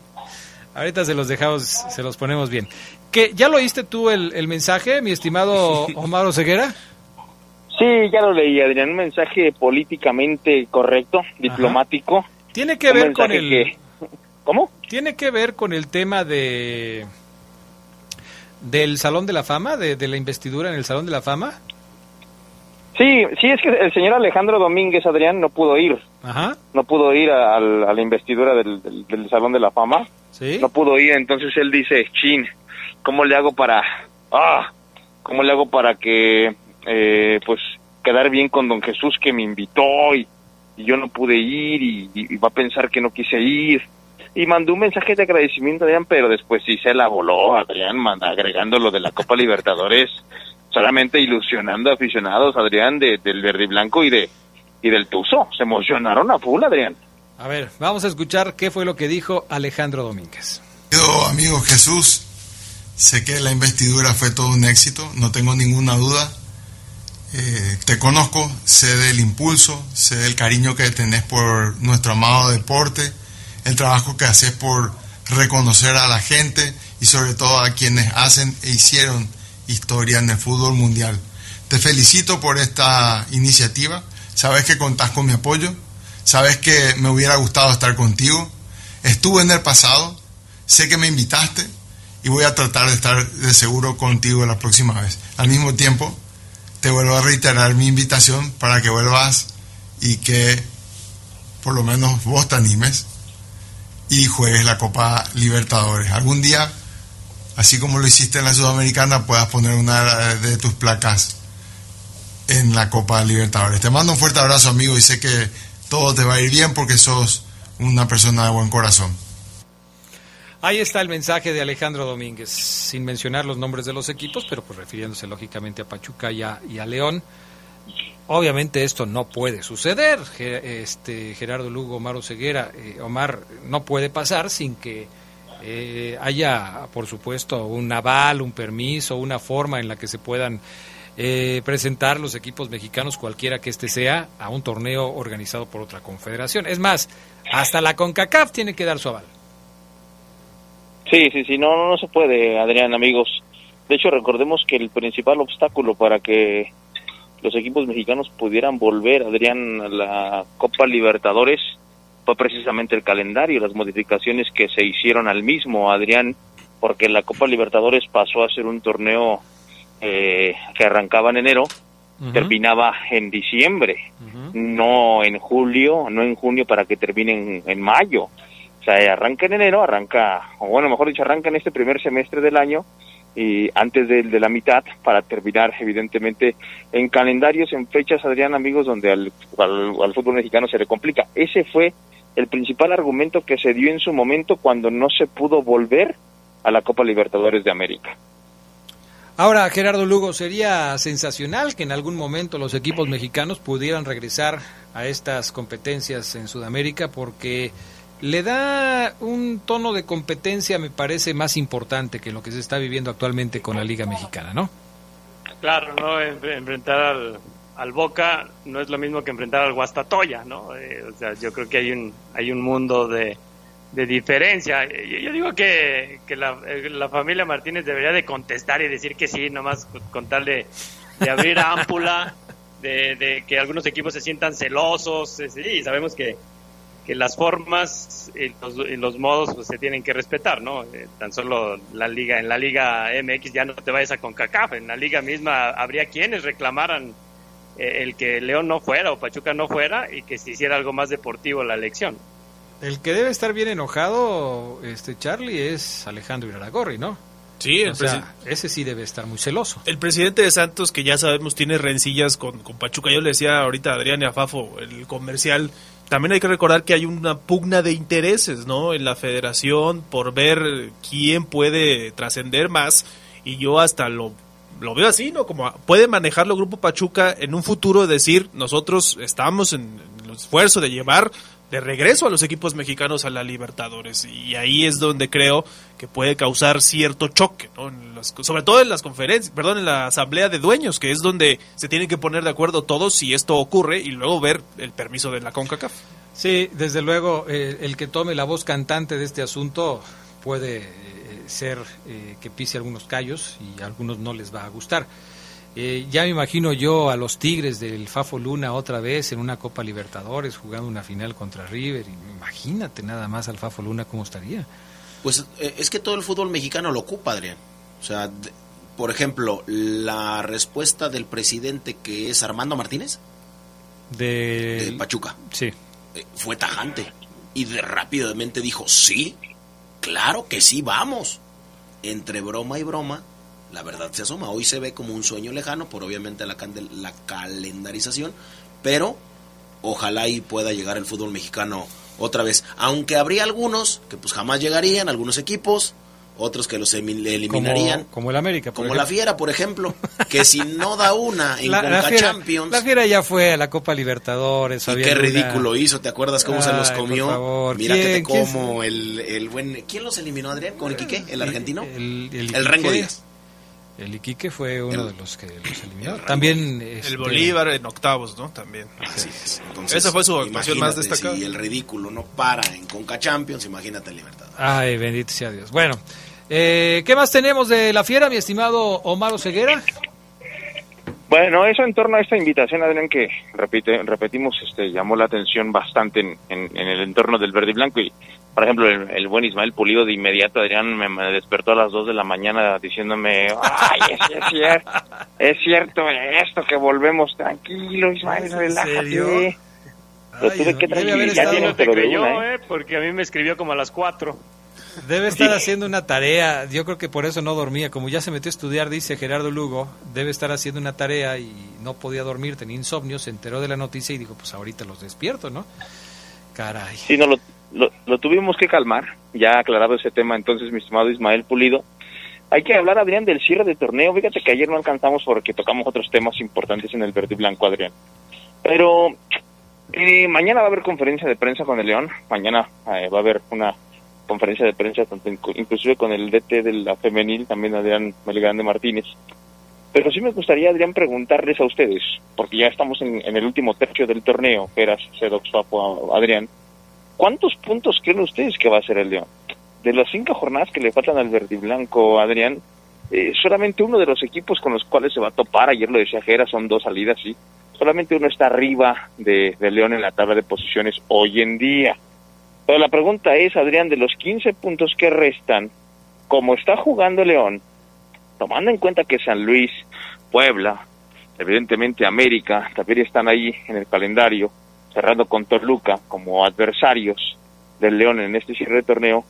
ahorita se los dejamos, se los ponemos bien. Que ya lo oíste tú el, el mensaje, mi estimado Omar Oseguera? Sí, ya lo leí, Adrián, un mensaje políticamente correcto, diplomático. Tiene que ver con el ¿Cómo? Tiene que ver con el tema de del Salón de la Fama, de, de la investidura en el Salón de la Fama. Sí, sí, es que el señor Alejandro Domínguez Adrián no pudo ir. Ajá. No pudo ir a, la investidura del, Salón de la Fama. Sí. No pudo ir, entonces él dice, chin, ¿cómo le hago para... Ah, ¿cómo le hago para que, eh, pues, quedar bien con don Jesús que me invitó y, yo no pude ir y, va a pensar que no quise ir? Y mandó un mensaje de agradecimiento, Adrián, pero después sí se la voló, Adrián, agregando lo de la Copa Libertadores solamente ilusionando a aficionados, Adrián, de, del verde y blanco y, de, y del Tuzo. Se emocionaron a full, Adrián. A ver, vamos a escuchar qué fue lo que dijo Alejandro Domínguez. Yo, amigo Jesús, sé que la investidura fue todo un éxito, no tengo ninguna duda. Eh, te conozco, sé del impulso, sé del cariño que tenés por nuestro amado deporte, el trabajo que haces por reconocer a la gente y sobre todo a quienes hacen e hicieron historia en el fútbol mundial. Te felicito por esta iniciativa. Sabes que contás con mi apoyo. Sabes que me hubiera gustado estar contigo. Estuve en el pasado. Sé que me invitaste y voy a tratar de estar de seguro contigo la próxima vez. Al mismo tiempo, te vuelvo a reiterar mi invitación para que vuelvas y que por lo menos vos te animes y juegues la Copa Libertadores. Algún día así como lo hiciste en la Sudamericana, puedas poner una de tus placas en la Copa Libertadores. Te mando un fuerte abrazo, amigo, y sé que todo te va a ir bien porque sos una persona de buen corazón. Ahí está el mensaje de Alejandro Domínguez, sin mencionar los nombres de los equipos, pero pues refiriéndose lógicamente a Pachuca y a, León. Obviamente esto no puede suceder. Este Gerardo Lugo, Omar Ceguera, eh, Omar, no puede pasar sin que eh, haya, por supuesto, un aval, un permiso, una forma en la que se puedan eh, presentar los equipos mexicanos, cualquiera que este sea, a un torneo organizado por otra confederación. Es más, hasta la CONCACAF tiene que dar su aval. Sí, sí, sí, no, no, se puede, Adrián, amigos. De hecho, recordemos que el principal obstáculo para que los equipos mexicanos pudieran volver, Adrián, a la Copa Libertadores fue precisamente el calendario, las modificaciones que se hicieron al mismo, Adrián, porque la Copa Libertadores pasó a ser un torneo eh, que arrancaba en enero, terminaba en diciembre, no en julio, no en junio para que termine en, en mayo. O sea, arranca en enero, arranca, o bueno, mejor dicho, arranca en este primer semestre del año y antes de, de, la mitad para terminar evidentemente en calendarios, en fechas, Adrián, amigos, donde al, al, fútbol mexicano se le complica. Ese fue el principal argumento que se dio en su momento cuando no se pudo volver a la Copa Libertadores de América. Ahora, Gerardo Lugo, sería sensacional que en algún momento los equipos mexicanos pudieran regresar a estas competencias en Sudamérica porque le da un tono de competencia, me parece, más importante que lo que se está viviendo actualmente con la Liga Mexicana, ¿no? Claro, ¿no? Enfrentar al, Boca no es lo mismo que enfrentar al Guastatoya, ¿no? Eh, o sea, yo creo que hay un, hay un mundo de, de diferencia. Yo, digo que, que la, eh, la, familia Martínez debería de contestar y decir que sí, nomás con tal de, abrir ámpula, de, de, que algunos equipos se sientan celosos. Sí, sabemos que que las formas y los, y los modos pues, se tienen que respetar, ¿no? Eh, tan solo la liga, en la liga MX ya no te vayas a CONCACAF, en la liga misma habría quienes reclamaran eh, el que León no fuera o Pachuca no fuera y que se hiciera algo más deportivo la elección. El que debe estar bien enojado, este Charlie, es Alejandro Iraragorri, ¿no? Sí, o sea, ese sí debe estar muy celoso. El presidente de Santos, que ya sabemos tiene rencillas con, con Pachuca, yo le decía ahorita a Adrián y a Fafo, el comercial también hay que recordar que hay una pugna de intereses, ¿no? En la federación por ver quién puede trascender más y yo hasta lo, lo veo así, ¿no? Como puede manejarlo Grupo Pachuca en un futuro, decir, nosotros estamos en el esfuerzo de llevar de regreso a los equipos mexicanos a la Libertadores. Y ahí es donde creo que puede causar cierto choque, ¿no? sobre todo en las conferencias, perdón, en la asamblea de dueños, que es donde se tienen que poner de acuerdo todos si esto ocurre y luego ver el permiso de la CONCACAF. Sí, desde luego, eh, el que tome la voz cantante de este asunto puede eh, ser eh, que pise algunos callos y a algunos no les va a gustar. Eh, ya me imagino yo a los Tigres del Fafo Luna otra vez en una Copa Libertadores jugando una final contra River. Imagínate nada más al Fafo Luna cómo estaría. Pues eh, es que todo el fútbol mexicano lo ocupa, Adrián. O sea, por ejemplo, la respuesta del presidente que es Armando Martínez de, Pachuca. Sí. Eh, fue tajante y de rápidamente dijo, sí, claro que sí, vamos. Entre broma y broma, la verdad se asoma. Hoy se ve como un sueño lejano por obviamente la, la calendarización, pero ojalá y pueda llegar el fútbol mexicano otra vez. Aunque habría algunos que pues jamás llegarían, algunos equipos, otros que los eliminarían. Como, el América, Como la Fiera, por ejemplo, que si no da una en la, Conca Champions. La Fiera ya fue a la Copa Libertadores. Y qué ridículo hizo, ¿te acuerdas cómo se los comió? Mira que te como el, el buen... ¿Quién los eliminó, Adrián? ¿Con el Quique? ¿El argentino? El, el, el Rengo Díaz. El Iquique fue uno de los que los eliminó. También este... el Bolívar en octavos, ¿no? También. Así es. Entonces, Esa fue su actuación más destacada. Si el ridículo no para en Conca Champions, imagínate en Libertad. Ay, bendito sea Dios. Bueno, eh, ¿qué más tenemos de la fiera, mi estimado Omar Ceguera? Bueno, eso en torno a esta invitación, Adrián, que repite, repetimos, este, llamó la atención bastante en, en, en el entorno del verde y blanco y por ejemplo, el, buen Ismael Pulido de inmediato, Adrián, me, despertó a las 2 de la mañana diciéndome, ay, es, cierto, es cierto esto, que volvemos tranquilo, Ismael, relájate. Lo tuve que traer, ya no te creyó, ¿eh? ¿eh? porque a mí me escribió como a las 4. Debe estar haciendo una tarea, yo creo que por eso no dormía, como ya se metió a estudiar, dice Gerardo Lugo, debe estar haciendo una tarea y no podía dormir, tenía insomnio, se enteró de la noticia y dijo, pues ahorita los despierto, ¿no? Caray. Sí, no, lo, lo, tuvimos que calmar, ya aclarado ese tema entonces, mi estimado Ismael Pulido. Hay que hablar, Adrián, del cierre del torneo. Fíjate que ayer no alcanzamos porque tocamos otros temas importantes en el verde y blanco, Adrián. Pero eh, mañana va a haber conferencia de prensa con el León. Mañana eh, va a haber una conferencia de prensa, inclusive con el DT de la femenil, también Adrián Melgrande Martínez. Pero sí me gustaría, Adrián, preguntarles a ustedes, porque ya estamos en, el último tercio del torneo, Peras, Cedox, Papo, Adrián. ¿Cuántos puntos creen ustedes que va a ser el León? De las cinco jornadas que le faltan al verde y blanco, Adrián, eh, solamente uno de los equipos con los cuales se va a topar, ayer lo decía Jera, son dos salidas, sí, solamente uno está arriba de, de León en la tabla de posiciones hoy en día. Pero la pregunta es, Adrián, de los 15 puntos que restan, como está jugando León, tomando en cuenta que San Luis, Puebla, evidentemente América, también están ahí en el calendario, cerrando con Toluca como adversarios del León en este cierre de torneo,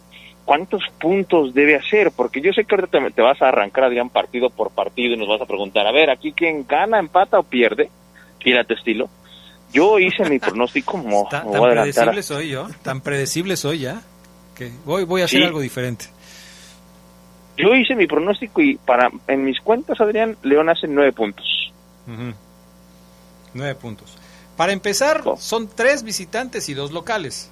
¿cuántos puntos debe hacer? Porque yo sé que ahorita te, vas a arrancar, Adrián, partido por partido y nos vas a preguntar, a ver, aquí quién gana, empata o pierde, tu estilo. Yo hice mi pronóstico como... tan predecible a- soy yo, tan predecible soy ya, que voy, voy a hacer Sí. algo diferente. Yo hice mi pronóstico y para en mis cuentas, Adrián, León hace nueve puntos. Ujú. Nueve puntos. Para empezar, son tres visitantes y dos locales.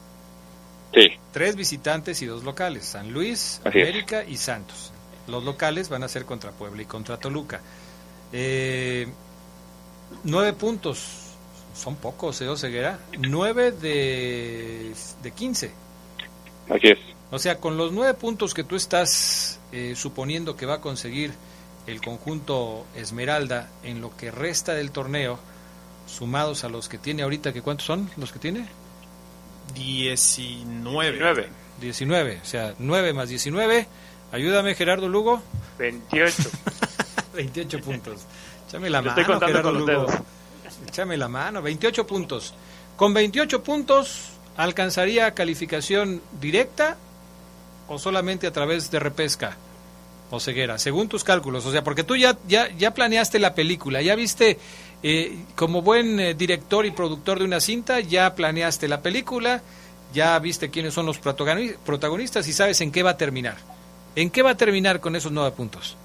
Sí. Tres visitantes y dos locales. San Luis, Así es. América y Santos. Los locales van a ser contra Puebla y contra Toluca. Eh, nueve puntos. Son pocos, ¿eh, Ceguera? Nueve de, de 15. Así es. O sea, con los nueve puntos que tú estás eh, suponiendo que va a conseguir el conjunto Esmeralda en lo que resta del torneo, sumados a los que tiene ahorita, que ¿cuántos son los que tiene? 19. 19, o sea, 9 más 19. Ayúdame, Gerardo Lugo. 28. 28 puntos. Échame la Lo mano, estoy contando Gerardo con los Lugo. dedos. Échame la mano, 28 puntos. Con 28 puntos, ¿alcanzaría calificación directa o solamente a través de repesca? O ceguera, según tus cálculos. O sea, porque tú ya, ya, ya planeaste la película, ya viste, eh, como buen eh, director y productor de una cinta, ya planeaste la película, ya viste quiénes son los protagoni- protagonistas y sabes en qué va a terminar. ¿En qué va a terminar con esos nueve puntos?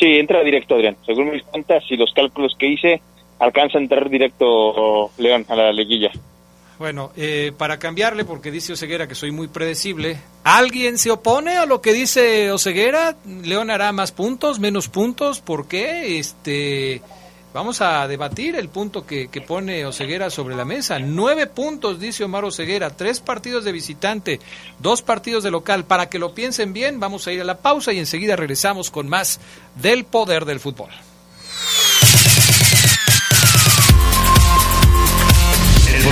Sí, entra directo, Adrián. Según mis cuentas y los cálculos que hice, alcanza a entrar directo León a la liguilla. Bueno, eh, para cambiarle, porque dice Oseguera que soy muy predecible, ¿alguien se opone a lo que dice Oseguera? ¿León hará más puntos, menos puntos? ¿Por qué? Este, vamos a debatir el punto que, que pone Oseguera sobre la mesa. Nueve puntos, dice Omar Oseguera, tres partidos de visitante, dos partidos de local. Para que lo piensen bien, vamos a ir a la pausa y enseguida regresamos con más del poder del fútbol.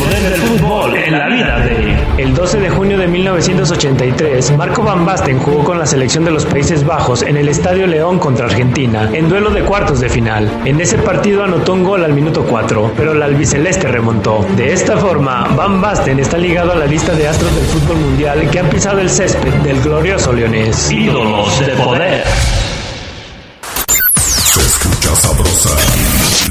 Poder del fútbol en la vida de... El 12 de junio de 1983, Marco Van Basten jugó con la selección de los Países Bajos en el Estadio León contra Argentina, en duelo de cuartos de final. En ese partido anotó un gol al minuto 4, pero la albiceleste remontó. De esta forma, Van Basten está ligado a la lista de astros del fútbol mundial que han pisado el césped del glorioso leonés. Ídolos de poder. Se escucha sabrosa,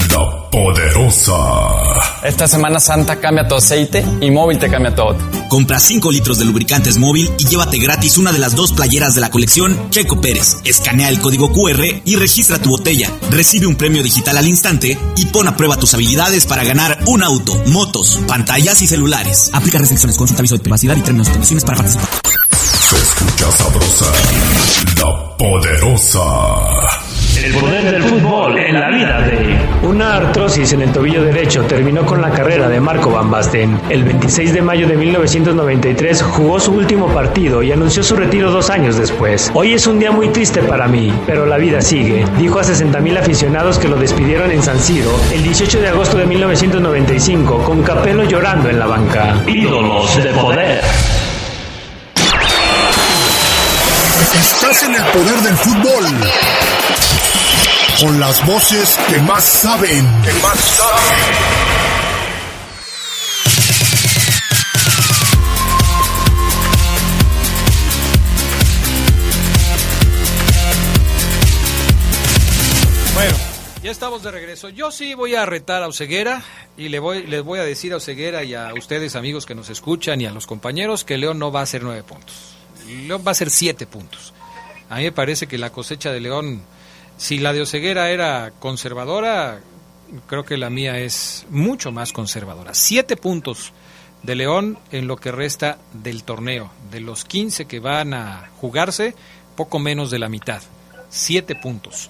la poderosa. Esta Semana Santa cambia tu aceite y móvil te cambia todo. Compra 5 litros de lubricantes móvil y llévate gratis una de las dos playeras de la colección Checo Pérez. Escanea el código QR y registra tu botella. Recibe un premio digital al instante y pon a prueba tus habilidades para ganar un auto, motos, pantallas y celulares. Aplica restricciones, consulta aviso de privacidad y términos y condiciones para participar. Se escucha sabrosa, la poderosa. El poder del fútbol en la vida de... Una artrosis en el tobillo derecho terminó con la carrera de Marco Van Basten. El 26 de mayo de 1993 jugó su último partido y anunció su retiro dos años después. Hoy es un día muy triste para mí, pero la vida sigue, dijo a 60.000 aficionados que lo despidieron en San Siro el 18 de agosto de 1995 con Capello llorando en la banca. Ídolos de poder. Estás en el poder del fútbol. Con las voces que más saben. Que más saben. Bueno, ya estamos de regreso. Yo sí voy a retar a Oseguera y le voy, les voy a decir a Oseguera y a ustedes, amigos que nos escuchan, y a los compañeros, que León no va a ser nueve puntos. León va a ser siete puntos. A mí me parece que la cosecha de León, si la de Oseguera era conservadora, creo que la mía es mucho más conservadora. Siete puntos de León en lo que resta del torneo. De los 15 que van a jugarse, poco menos de la mitad. Siete puntos.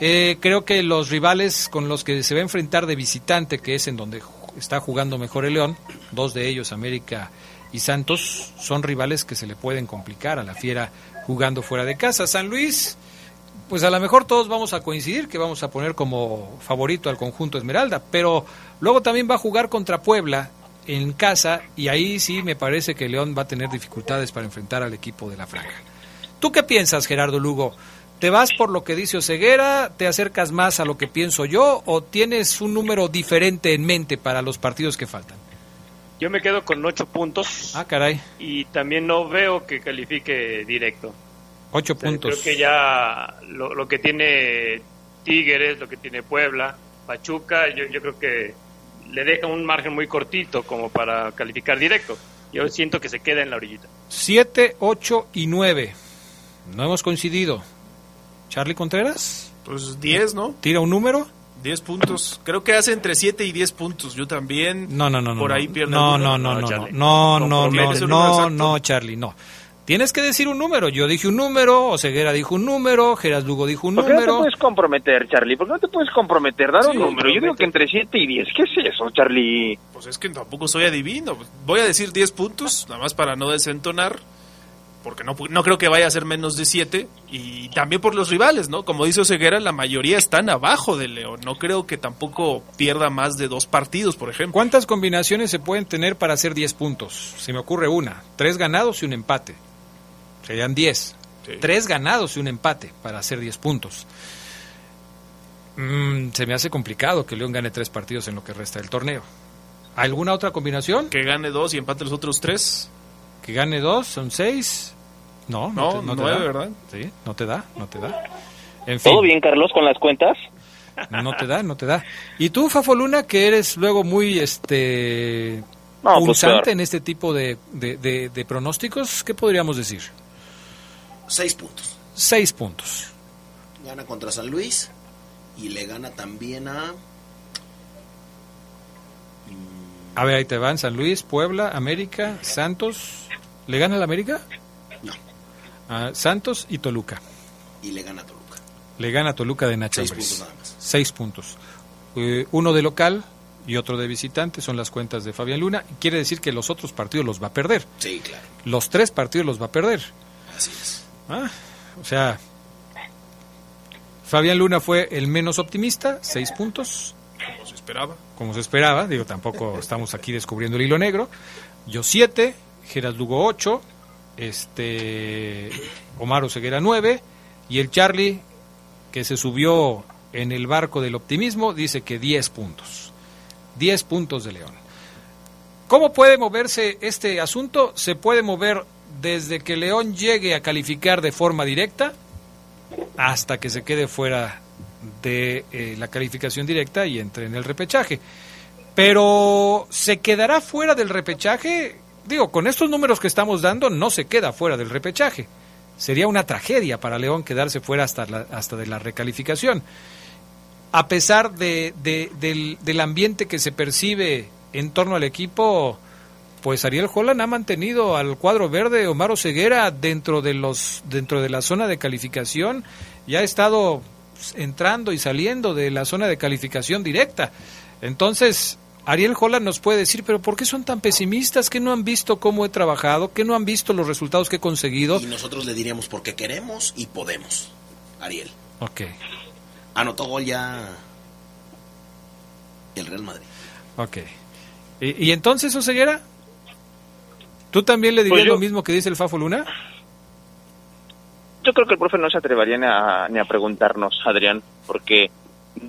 Eh, creo que los rivales con los que se va a enfrentar de visitante, que es en donde está jugando mejor el León, dos de ellos, América y Santos, son rivales que se le pueden complicar a la fiera jugando fuera de casa. San Luis, pues a lo mejor todos vamos a coincidir que vamos a poner como favorito al conjunto Esmeralda, pero luego también va a jugar contra Puebla en casa y ahí sí me parece que León va a tener dificultades para enfrentar al equipo de la Franja. ¿Tú qué piensas, Gerardo Lugo? ¿Te vas por lo que dice Oseguera? ¿Te acercas más a lo que pienso yo? ¿O tienes un número diferente en mente para los partidos que faltan? Yo me quedo con ocho puntos. Ah, caray. Y también no veo que califique directo. Ocho puntos. Creo que ya lo, lo, que tiene Tigres, lo que tiene Puebla, Pachuca, yo, yo creo que le deja un margen muy cortito como para calificar directo. Yo siento que se queda en la orillita. Siete, ocho y nueve. No hemos coincidido. Charlie Contreras. Pues 10, ¿no? ¿Tira un número? 10 puntos. Creo que hace entre 7 y 10 puntos. Yo también. No, no, no. Por no, ahí pierde no, no, no, no, no, no, no, no, no, no, Charlie, no. Tienes que decir un número. Yo dije un número, Oseguera dijo un número, Geras Lugo dijo un ¿Por qué número. no te puedes comprometer, Charlie? ¿Por qué no te puedes comprometer? Dar un número. Yo digo que entre 7 y 10. ¿Qué es eso, Charlie? Pues es que tampoco soy adivino. Voy a decir 10 puntos, nada más para no desentonar. Porque no, no creo que vaya a ser menos de 7. Y también por los rivales, ¿no? Como dice Oseguera, la mayoría están abajo de León. No creo que tampoco pierda más de dos partidos, por ejemplo. ¿Cuántas combinaciones se pueden tener para hacer 10 puntos? Se me ocurre una. Tres ganados y un empate. Serían 10. Sí. Tres ganados y un empate para hacer 10 puntos. Mm, se me hace complicado que León gane tres partidos en lo que resta del torneo. ¿Alguna otra combinación? Que gane dos y empate los otros tres. Que gane dos, son seis. No, no, no, te, no nueve, te da. ¿verdad? Sí, no te da, no te da. En fin, ¿Todo bien, Carlos, con las cuentas? no te da, no te da. Y tú, Fafo Luna, que eres luego muy este No, pues punzante peor. en este tipo de, de- de- de pronósticos, ¿qué podríamos decir? 6 puntos. Seis puntos. Gana contra San Luis y le gana también a. A ver, ahí te van San Luis, Puebla, América, Santos. ¿Le gana el América? No. A Santos y Toluca. Y le gana a Toluca. Le gana a Toluca de Nacho Seis puntos nada más. Seis puntos. Eh, uno de local y otro de visitante son las cuentas de Fabián Luna. Quiere decir que los otros partidos los va a perder. Sí, claro. Los tres partidos los va a perder. Así es. Ah, o sea, Fabián Luna fue el menos optimista, seis puntos, Como se esperaba. como se esperaba. Digo, tampoco estamos aquí descubriendo el hilo negro. Yo siete, Geras Lugo ocho, este, Omar Oseguera nueve y el Charlie que se subió en el barco del optimismo dice que 10 puntos. 10 puntos de León. ¿Cómo puede moverse este asunto? Se puede mover desde que León llegue a calificar de forma directa hasta que se quede fuera de eh, la calificación directa y entre en el repechaje. Pero se quedará fuera del repechaje. Digo, con estos números que estamos dando, no se queda fuera del repechaje. Sería una tragedia para León quedarse fuera hasta, la- hasta de la recalificación. A pesar de, de- del, del ambiente que se percibe en torno al equipo, pues Ariel Holland ha mantenido al cuadro verde Omar Ceguera dentro de los dentro de la zona de calificación y ha estado entrando y saliendo de la zona de calificación directa. Entonces, Ariel Holland nos puede decir, pero ¿por qué son tan pesimistas? ¿Que no han visto cómo he trabajado? ¿Que no han visto los resultados que he conseguido? Y nosotros le diríamos porque queremos y podemos. Ariel. Ok, Anotó gol ya el Real Madrid. ok. ¿Y, y entonces, Oseguera? ¿Tú también le dirías Pues yo- lo mismo que dice el Fafo Luna? Yo creo que el profe no se atrevería ni a, ni a preguntarnos, Adrián, porque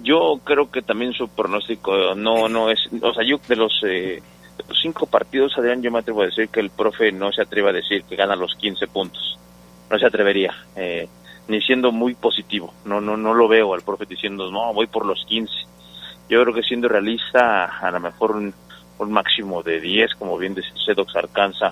yo creo que también su pronóstico no no es, o sea, yo de los, eh, de los cinco partidos, Adrián, yo me atrevo a decir que el profe no se atreve a decir que gana los 15 puntos. No se atrevería, eh, ni siendo muy positivo. No no no lo veo al profe diciendo, no, voy por los 15. Yo creo que siendo realista, a lo mejor un, un máximo de 10, como bien dice Sedox, alcanza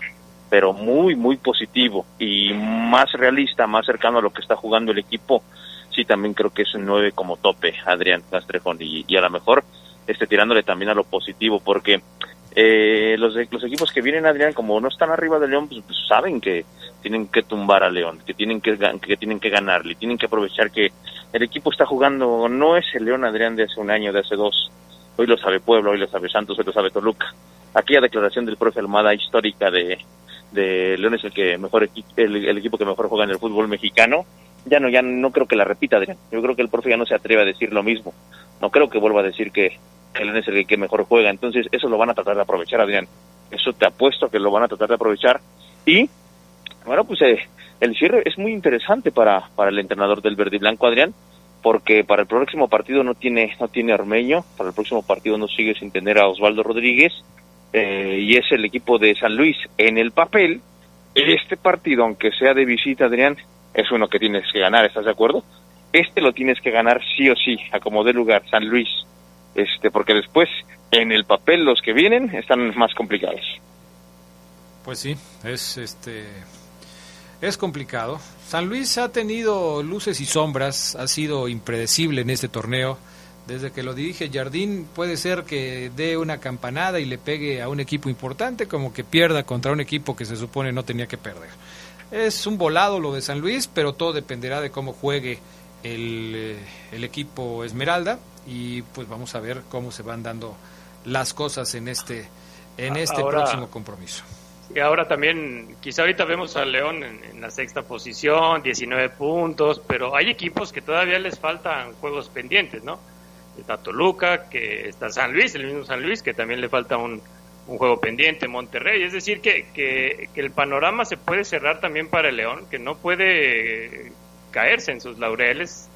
pero muy, muy positivo y más realista, más cercano a lo que está jugando el equipo, sí también creo que es un 9 como tope, Adrián Castrejón, y, a lo mejor este, tirándole también a lo positivo, porque eh, los, los equipos que vienen, Adrián, como no están arriba de León, pues, pues saben que tienen que tumbar a León, que tienen que, que tienen que ganarle, tienen que aprovechar que el equipo está jugando, no es el León, Adrián, de hace un año, de hace dos, hoy lo sabe Puebla, hoy lo sabe Santos, hoy lo sabe Toluca. Aquella declaración del profe Almada histórica de, de León es el que mejor el, el equipo que mejor juega en el fútbol mexicano, ya no, ya no creo que la repita, Adrián. Yo creo que el profe ya no se atreve a decir lo mismo. No creo que vuelva a decir que el León es el que mejor juega. Entonces, eso lo van a tratar de aprovechar, Adrián. Eso te apuesto que lo van a tratar de aprovechar. Y, bueno, pues eh, el cierre es muy interesante para, para el entrenador del verde y blanco, Adrián, porque para el próximo partido no tiene, no tiene Armeño, para el próximo partido no sigue sin tener a Osvaldo Rodríguez, eh, y es el equipo de San Luis. En el papel, este partido, aunque sea de visita, Adrián, es uno que tienes que ganar, ¿estás de acuerdo? Este lo tienes que ganar sí o sí, a como dé lugar, San Luis, este, porque después, en el papel, los que vienen están más complicados. Pues sí, es este es complicado. San Luis ha tenido luces y sombras, ha sido impredecible en este torneo. Desde que lo dirige Jardín puede ser que dé una campanada y le pegue a un equipo importante como que pierda contra un equipo que se supone no tenía que perder. Es un volado lo de San Luis, pero todo dependerá de cómo juegue el, eh, el equipo Esmeralda y pues vamos a ver cómo se van dando las cosas en este en este Ahora- próximo compromiso. Y ahora también, quizá ahorita vemos al León en, en la sexta posición, 19 puntos, pero hay equipos que todavía les faltan juegos pendientes, ¿no? Está Toluca, que está San Luis, el mismo San Luis, que también le falta un, un juego pendiente, Monterrey. Es decir, que, que, que el panorama se puede cerrar también para el León, que no puede caerse en sus laureles,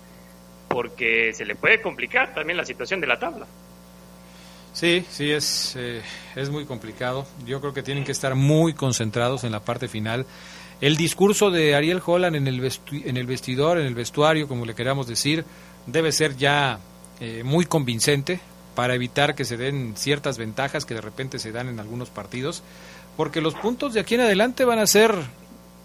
porque se le puede complicar también la situación de la tabla. Sí, sí, es, eh, es muy complicado. Yo creo que tienen que estar muy concentrados en la parte final. El discurso de Ariel Holland en el, en el vestidor, en el vestuario, como le queramos decir, debe ser ya eh, muy convincente para evitar que se den ciertas ventajas que de repente se dan en algunos partidos, porque los puntos de aquí en adelante van a ser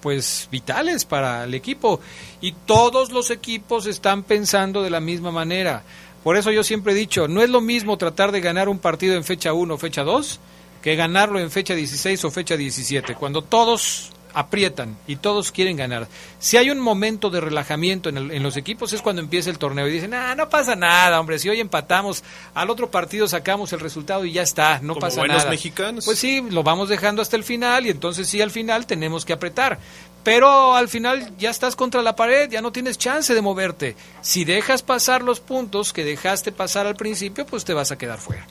pues vitales para el equipo y todos los equipos están pensando de la misma manera. Por eso yo siempre he dicho, no es lo mismo tratar de ganar un partido en fecha 1 o fecha 2 que ganarlo en fecha 16 o fecha 17, cuando todos aprietan y todos quieren ganar. Si hay un momento de relajamiento en, el- en los equipos es cuando empieza el torneo y dicen, ah, no pasa nada, hombre, si hoy empatamos, al otro partido sacamos el resultado y ya está, no Como pasa buenos nada. mexicanos. Pues sí, lo vamos dejando hasta el final y entonces sí, al final tenemos que apretar. Pero al final ya estás contra la pared, ya no tienes chance de moverte. Si dejas pasar los puntos que dejaste pasar al principio, pues te vas a quedar fuera.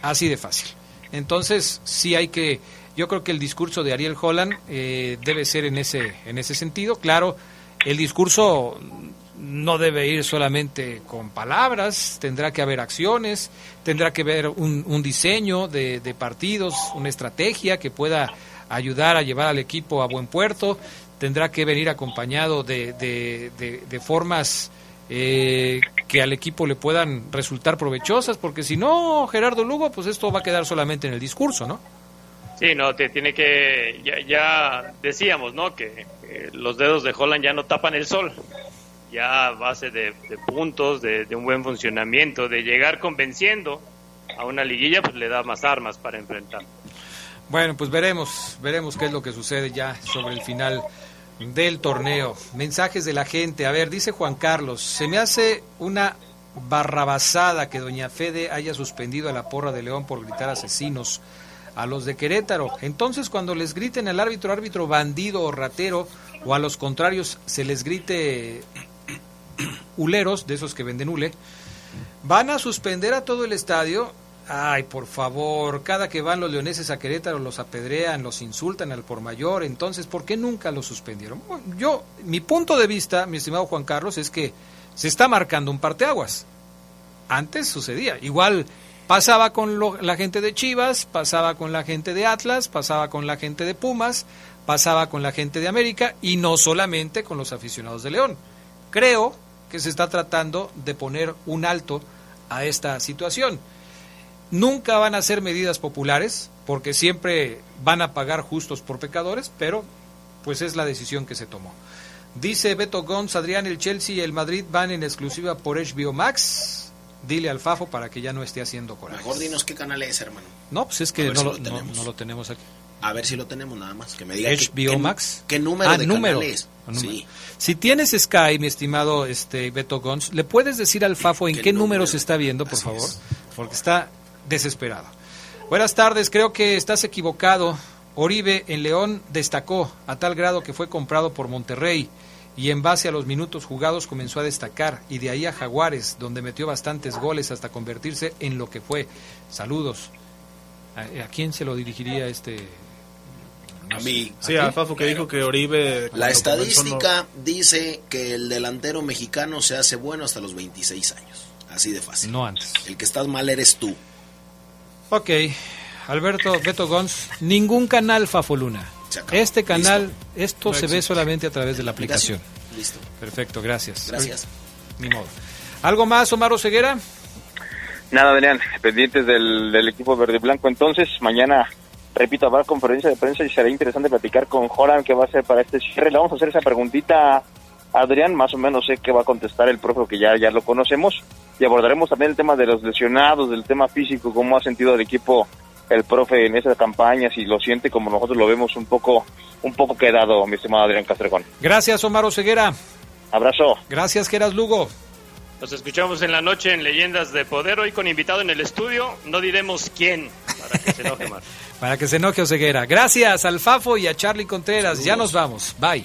Así de fácil. Entonces, sí hay que, yo creo que el discurso de Ariel Holland eh, debe ser en ese, en ese sentido. Claro, el discurso no debe ir solamente con palabras, tendrá que haber acciones, tendrá que haber un, un diseño de, de partidos, una estrategia que pueda ayudar a llevar al equipo a buen puerto, tendrá que venir acompañado de, de, de- de formas eh, que al equipo le puedan resultar provechosas, porque si no, Gerardo Lugo, pues esto va a quedar solamente en el discurso, ¿no? Sí, no, te tiene que, ya, ya decíamos, ¿no? Que eh, los dedos de Holland ya no tapan el sol. Ya a base de, de puntos, de, de un buen funcionamiento, de llegar convenciendo a una liguilla, pues le da más armas para enfrentar. Bueno, pues veremos, veremos qué es lo que sucede ya sobre el final del torneo. Mensajes de la gente. A ver, dice Juan Carlos, se me hace una barrabasada que Doña Fede haya suspendido a la porra de León por gritar asesinos a los de Querétaro. Entonces, cuando les griten al árbitro, árbitro bandido o ratero, o a los contrarios se les grite huleros, de esos que venden hule, van a suspender a todo el estadio. Ay, por favor, cada que van los leoneses a Querétaro los apedrean, los insultan al por mayor, entonces, ¿por qué nunca los suspendieron? Yo, mi punto de vista, mi estimado Juan Carlos, es que se está marcando un parteaguas. Antes sucedía, igual pasaba con lo- la gente de Chivas, pasaba con la gente de Atlas, pasaba con la gente de Pumas, pasaba con la gente de América y no solamente con los aficionados de León. Creo que se está tratando de poner un alto a esta situación. Nunca van a ser medidas populares, porque siempre van a pagar justos por pecadores, pero pues es la decisión que se tomó. Dice Beto Gons, Adrián, el Chelsea y el Madrid van en exclusiva por HBO Max. Dile al Fafo para que ya no esté haciendo coraje. Mejor dinos qué canal es, hermano. No, pues es que no si lo, lo no- lo tenemos aquí. A ver si lo tenemos nada más. Que me diga HBO qué- Max. ¿Qué número Ah, de número. canales? Ah, número. Sí. Si tienes Sky, mi estimado este Beto Gons, ¿le puedes decir al Fafo en qué, ¿Qué número número? se está viendo, por Así favor? es. Porque está desesperado. Buenas tardes, creo que estás equivocado. Oribe en León destacó a tal grado que fue comprado por Monterrey y en base a los minutos jugados comenzó a destacar y de ahí a Jaguares, donde metió bastantes goles hasta convertirse en lo que fue. Saludos. ¿A, a quién se lo dirigiría este? A mí. Sí, a Fafo que dijo que Oribe... La estadística dice que el delantero mexicano se hace bueno hasta los 26 años. Así de fácil. No antes. El que estás mal eres tú. Ok, Alberto Beto Gons, ningún canal Fafoluna. Este canal, esto No se ve solamente a través de la aplicación. Listo. Perfecto, gracias. Gracias. Ni modo. ¿Algo más, Omar Ceguera? Nada, Adrián, pendientes del, del equipo verde y blanco. Entonces, mañana, repito, habrá conferencia de prensa y será interesante platicar con Joran qué va a hacer para este cierre. Le vamos a hacer esa preguntita Adrián, más o menos sé qué va a contestar el profe, que ya, ya lo conocemos. Y abordaremos también el tema de los lesionados, del tema físico, cómo ha sentido el equipo el profe en esa campaña, si lo siente como nosotros lo vemos un poco, un poco quedado, mi estimado Adrián Castrejón. Gracias, Omar Ceguera. Abrazo. Gracias, Geras Lugo. Nos escuchamos en la noche en Leyendas de Poder, hoy con invitado en el estudio. No diremos quién, para que se enoje más. Para que se enoje Oseguera. Gracias al Fafo y a Charlie Contreras. Ya nos vamos. Bye.